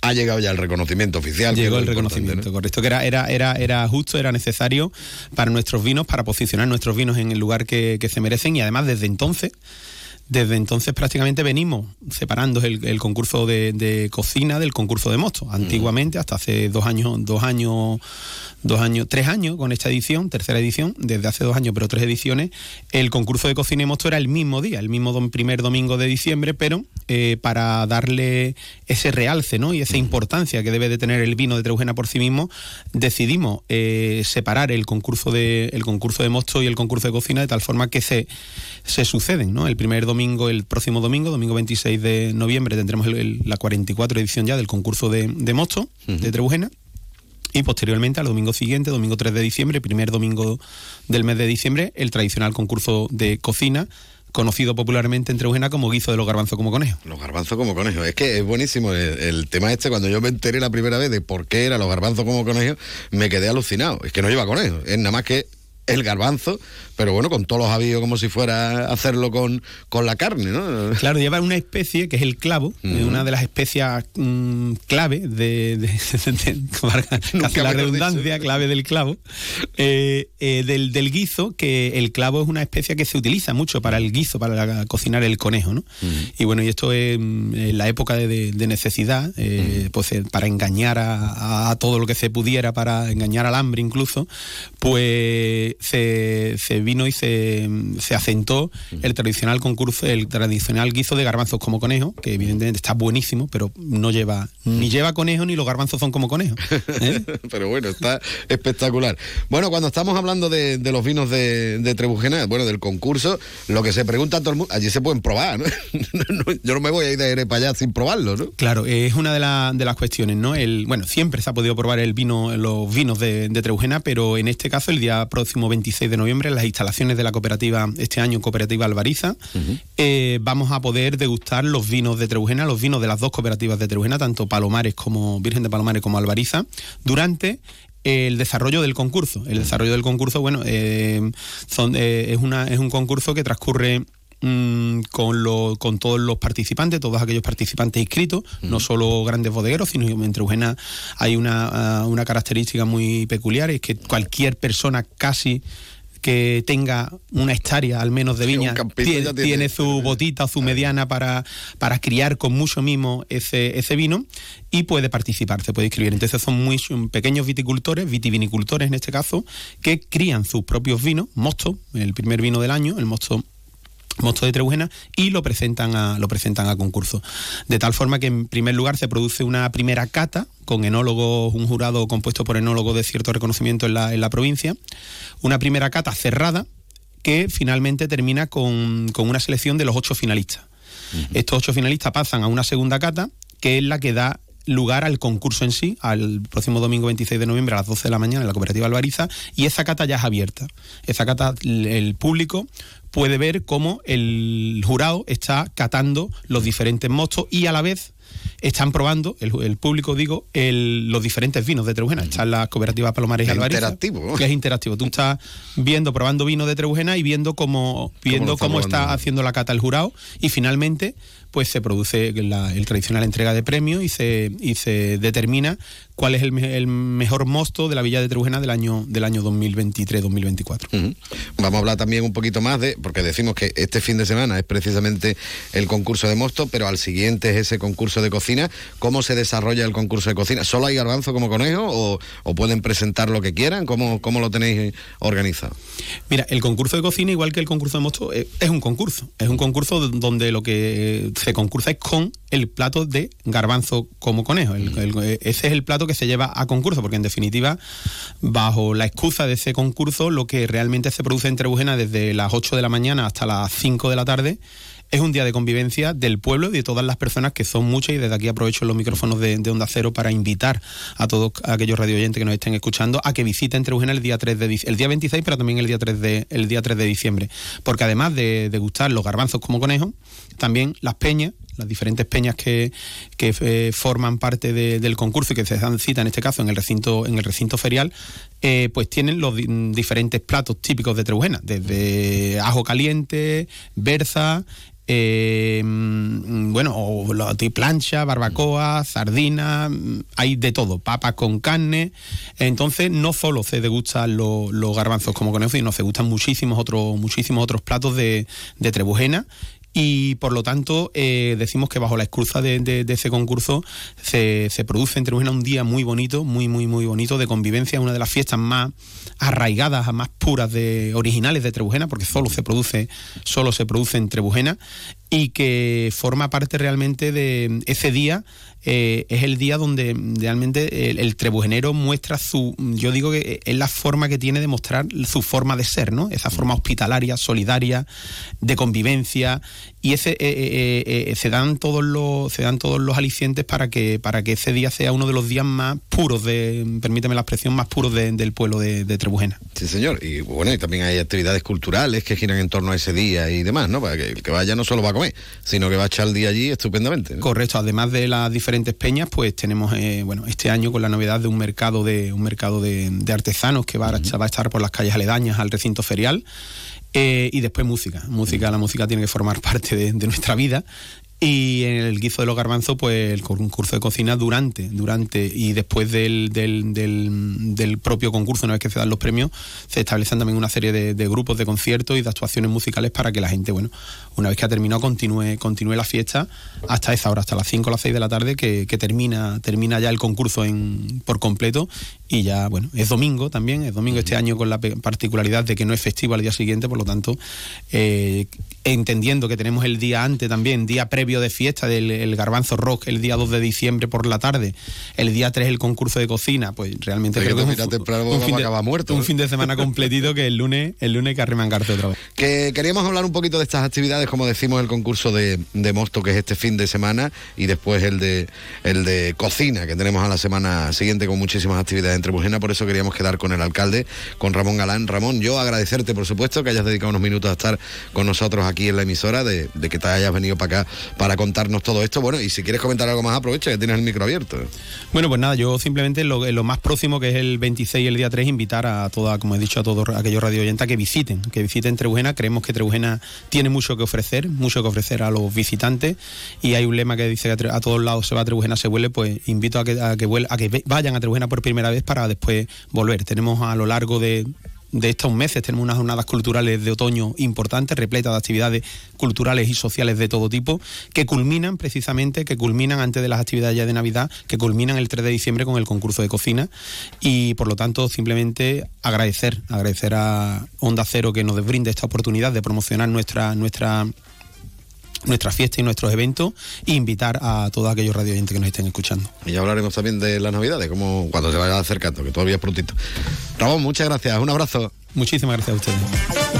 ha llegado ya el reconocimiento oficial. Llegó el reconocimiento, correcto, que era, era, era, era justo, era necesario para nuestros vinos, para posicionar nuestros vinos en el lugar que, que se merecen y además desde entonces, desde entonces prácticamente venimos separando el, el concurso de, de cocina del concurso de mosto. Antiguamente, hasta hace dos años, dos años, dos años, tres años con esta edición, tercera edición, desde hace dos años, pero tres ediciones, el concurso de cocina y mosto era el mismo día, el mismo dom- primer domingo de diciembre, pero eh, para darle ese realce ¿no? y esa importancia que debe de tener el vino de Trebujena por sí mismo, decidimos eh, separar el concurso de el concurso de mosto y el concurso de cocina de tal forma que se, se suceden, ¿no? El primer domingo, el próximo domingo, domingo 26 de noviembre, tendremos el- el- la 44 edición ya del concurso de, de mosto de Trebujena. Y posteriormente, al domingo siguiente, domingo 3 de diciembre, primer domingo del mes de diciembre, el tradicional concurso de cocina, conocido popularmente en Trebujena como guiso de los garbanzos como conejo. Los garbanzos como conejos. Es que es buenísimo el, el tema este. Cuando yo me enteré la primera vez de por qué era los garbanzos como conejos, me quedé alucinado. Es que no lleva conejos. Es nada más que el garbanzo, pero bueno, con todos los avíos como si fuera hacerlo con, con la carne, ¿no? Claro, lleva una especie que es el clavo, una de las especias mm, clave de, de- de- valga casi la redundancia, clave del clavo, eh, eh, del, del guiso, que el clavo es una especia que se utiliza mucho para el guiso, para la- cocinar el conejo, ¿no? Y bueno, y esto es mm, en la época de, necesidad, eh, pues para engañar a, a todo lo que se pudiera, para engañar al hambre incluso, pues se, se vino y se, se asentó el tradicional concurso, el tradicional guiso de garbanzos como conejo, que evidentemente está buenísimo, pero no lleva, ni lleva conejo ni los garbanzos son como conejo. ¿eh? Pero bueno, está espectacular. Bueno, cuando estamos hablando de, de los vinos de, de Trebujena, bueno, del concurso, lo que se pregunta a todo el mundo, allí se pueden probar, ¿no? Yo no me voy a ir de Jerez para allá sin probarlo, ¿no? Claro, es una de, la- de las cuestiones, ¿no? El, bueno, siempre se ha podido probar el vino, los vinos de, de Trebujena, pero en este caso, el día próximo 26 de noviembre, en las instalaciones de la cooperativa, este año Cooperativa Alvariza, eh, vamos a poder degustar los vinos de Trebujena, los vinos de las dos cooperativas de Trebujena, tanto Palomares como Virgen de Palomares como Alvariza, durante el desarrollo del concurso. El desarrollo del concurso, bueno, eh, son, eh, es, una, es un concurso que transcurre mm, con, lo- con todos los participantes, todos aquellos participantes inscritos, no solo grandes bodegueros, sino que en Trebujena hay una, ah, una característica muy peculiar, es que cualquier persona casi que tenga una hectárea al menos de viña tiene, su botita o su mediana para, para criar con mucho mimo ese, ese vino y puede participar, se puede inscribir. Entonces son muy son pequeños viticultores, vitivinicultores en este caso, que crían sus propios vinos, mosto, el primer vino del año, el mosto mosto de Trebujena y lo presentan a lo presentan a concurso. De tal forma que en primer lugar se produce una primera cata con enólogos un jurado compuesto por enólogos de cierto reconocimiento en la, en la provincia una primera cata cerrada que finalmente termina con, con una selección de los ocho finalistas. Estos ocho finalistas pasan a una segunda cata que es la que da lugar al concurso en sí, al próximo domingo 26 de noviembre a las 12 de la mañana en la cooperativa Albariza, y esa cata ya es abierta. Esa cata, el público puede ver cómo el jurado está catando los diferentes mostos y a la vez están probando, el, público digo, los diferentes vinos de Trebujena. Está la cooperativa Palomares y Alvariza. interactivo. Que es interactivo. Tú estás viendo, probando vino de Trebujena y viendo cómo, viendo cómo, está haciendo la cata el jurado y finalmente pues se produce el tradicional entrega de premios y se, y se determina cuál es el, mejor mosto de la Villa de Trebujena del año, del año 2023-2024. Vamos a hablar también un poquito más de, porque decimos que este fin de semana es precisamente el concurso de mosto, pero al siguiente es ese concurso de cocina. ¿Cómo se desarrolla el concurso de cocina? ¿Solo hay garbanzo como conejo o, pueden presentar lo que quieran? ¿Cómo, ¿Cómo, lo tenéis organizado? Mira, el concurso de cocina, igual que el concurso de mosto, eh, es un concurso. Es un concurso donde lo que se concursa es con el plato de garbanzo como conejo. ese es el plato que se lleva a concurso, porque en definitiva, bajo la excusa de ese concurso, lo que realmente se produce en Trebujena desde las 8 de la mañana hasta las 5 de la tarde es un día de convivencia del pueblo y de todas las personas que son muchas y desde aquí aprovecho los micrófonos de, Onda Cero para invitar a todos aquellos radio oyentes que nos estén escuchando a que visiten Trebujena el día 3 de el día 26 pero también el día 3 de el día 3 de diciembre. Porque además de, de gustar los garbanzos como conejos también las peñas las diferentes peñas que, eh, forman parte del concurso y que se dan cita en este caso en el recinto, en el recinto ferial, eh, pues tienen los diferentes platos típicos de Trebujena, desde ajo caliente, berza, eh, bueno, o plancha, barbacoa, sardina, hay de todo, papas con carne. Entonces, no solo se degustan los, garbanzos como conejos, sino se gustan muchísimos otros, muchísimos otros platos de Trebujena y por lo tanto eh, decimos que bajo la excusa de, ese concurso se, se produce entre un día muy bonito, muy, muy, muy bonito de convivencia, una de las fiestas más arraigadas, más puras, de originales de Trebujena, porque solo se produce, solo se produce en Trebujena y que forma parte realmente de ese día eh, es el día donde realmente el, trebujenero muestra su, yo digo que es la forma que tiene de mostrar su forma de ser, ¿no? Esa forma hospitalaria, solidaria, de convivencia y ese eh, eh, se dan todos los se dan todos los alicientes para que para que ese día sea uno de los días más puros de, permíteme la expresión, más puros del pueblo de, Trebujena. Sí, señor. Y bueno, y también hay actividades culturales que giran en torno a ese día y demás, ¿no? Para que el que vaya no solo va a comer, sino que va a echar el día allí estupendamente. Correcto. Además de las diferentes diferentes peñas, pues tenemos, eh, bueno, este año con la novedad de un mercado de un mercado de, artesanos que va a, va a estar por las calles aledañas al recinto ferial. Eh, y después música. Música, la música tiene que formar parte de, de, nuestra vida y en el guizo de los garbanzos, pues el concurso de cocina durante, durante y después del, del, del, propio concurso, una vez que se dan los premios, se establecen también una serie de, grupos de conciertos y de actuaciones musicales para que la gente, bueno, una vez que ha terminado, continúe, continúe la fiesta hasta esa hora, hasta las 5 o las 6 de la tarde, que, termina, termina ya el concurso en, por completo. Y ya, bueno, es domingo también, es domingo este año con la particularidad de que no es festivo al día siguiente, por lo tanto, eh, entendiendo que tenemos el día antes también, día previo de fiesta del Garbanzo Rock, el día 2 de diciembre por la tarde, el día 3 el concurso de cocina, pues realmente creo que, es un, fin de, muerto, un fin de semana completito que el lunes, el lunes que arremangarse otra vez. Que queríamos hablar un poquito de estas actividades, como decimos, el concurso de, de Mosto, que es este fin de semana, y después el de el de cocina, que tenemos a la semana siguiente con muchísimas actividades entre Trebujena, por eso queríamos quedar con el alcalde, con Ramón Galán. Ramón, yo agradecerte, por supuesto, que hayas dedicado unos minutos a estar con nosotros aquí en la emisora, de, que te hayas venido para acá para contarnos todo esto. Bueno, y si quieres comentar algo más, aprovecha que tienes el micro abierto. Bueno, pues nada, yo simplemente lo, lo más próximo, que es el 26 y el día 3, invitar a toda, como he dicho, a todos aquellos radio oyentes que visiten, que visiten Trebujena. Creemos que Trebujena tiene mucho que ofrecer, mucho que ofrecer a los visitantes. Y hay un lema que dice que a todos lados se va a Trebujena, se vuelve, pues invito a que, a que, a que vayan a Trebujena por primera vez para después volver. Tenemos a lo largo de de estos meses tenemos unas jornadas culturales de otoño importantes, repletas de actividades culturales y sociales de todo tipo, que culminan precisamente, que culminan antes de las actividades ya de Navidad, que culminan el 3 de diciembre con el concurso de cocina. Y por lo tanto, simplemente agradecer, agradecer a Onda Cero que nos brinde esta oportunidad de promocionar nuestra, nuestra nuestra fiesta y nuestros eventos e invitar a todos aquellos radioyentes que nos estén escuchando. Y ya hablaremos también de las navidades, como cuando se vaya acercando, que todavía es prontito. Ramón, muchas gracias, un abrazo. Muchísimas gracias a ustedes.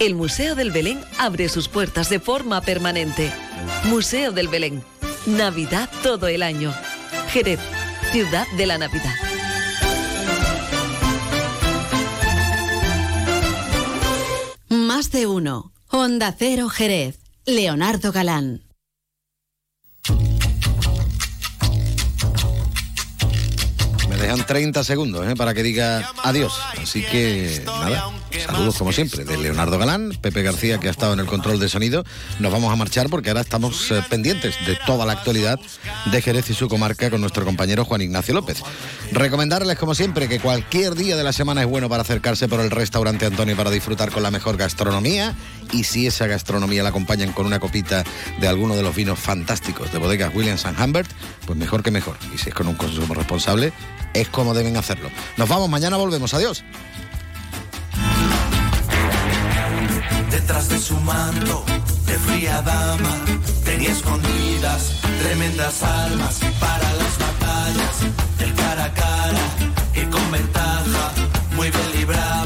El Museo del Belén abre sus puertas de forma permanente. Museo del Belén. Navidad todo el año. Jerez, ciudad de la Navidad. Más de uno. Honda Cero Jerez. Leonardo Galán. Me dejan 30 segundos ¿eh? para que diga adiós. Así que nada, saludos como siempre de Leonardo Galán, Pepe García que ha estado en el control de sonido. Nos vamos a marchar porque ahora estamos eh, pendientes de toda la actualidad de Jerez y su comarca con nuestro compañero Juan Ignacio López. Recomendarles como siempre que cualquier día de la semana es bueno para acercarse por el restaurante Antonio para disfrutar con la mejor gastronomía y si esa gastronomía la acompañan con una copita de alguno de los vinos fantásticos de bodegas Williams and Humbert, pues mejor que mejor. Y si es con un consumo responsable, es como deben hacerlo. Nos vamos, mañana volvemos. Adiós. detrás de su manto de fría dama. Tenía escondidas tremendas armas para las batallas, el cara a cara y con ventaja muy bien librado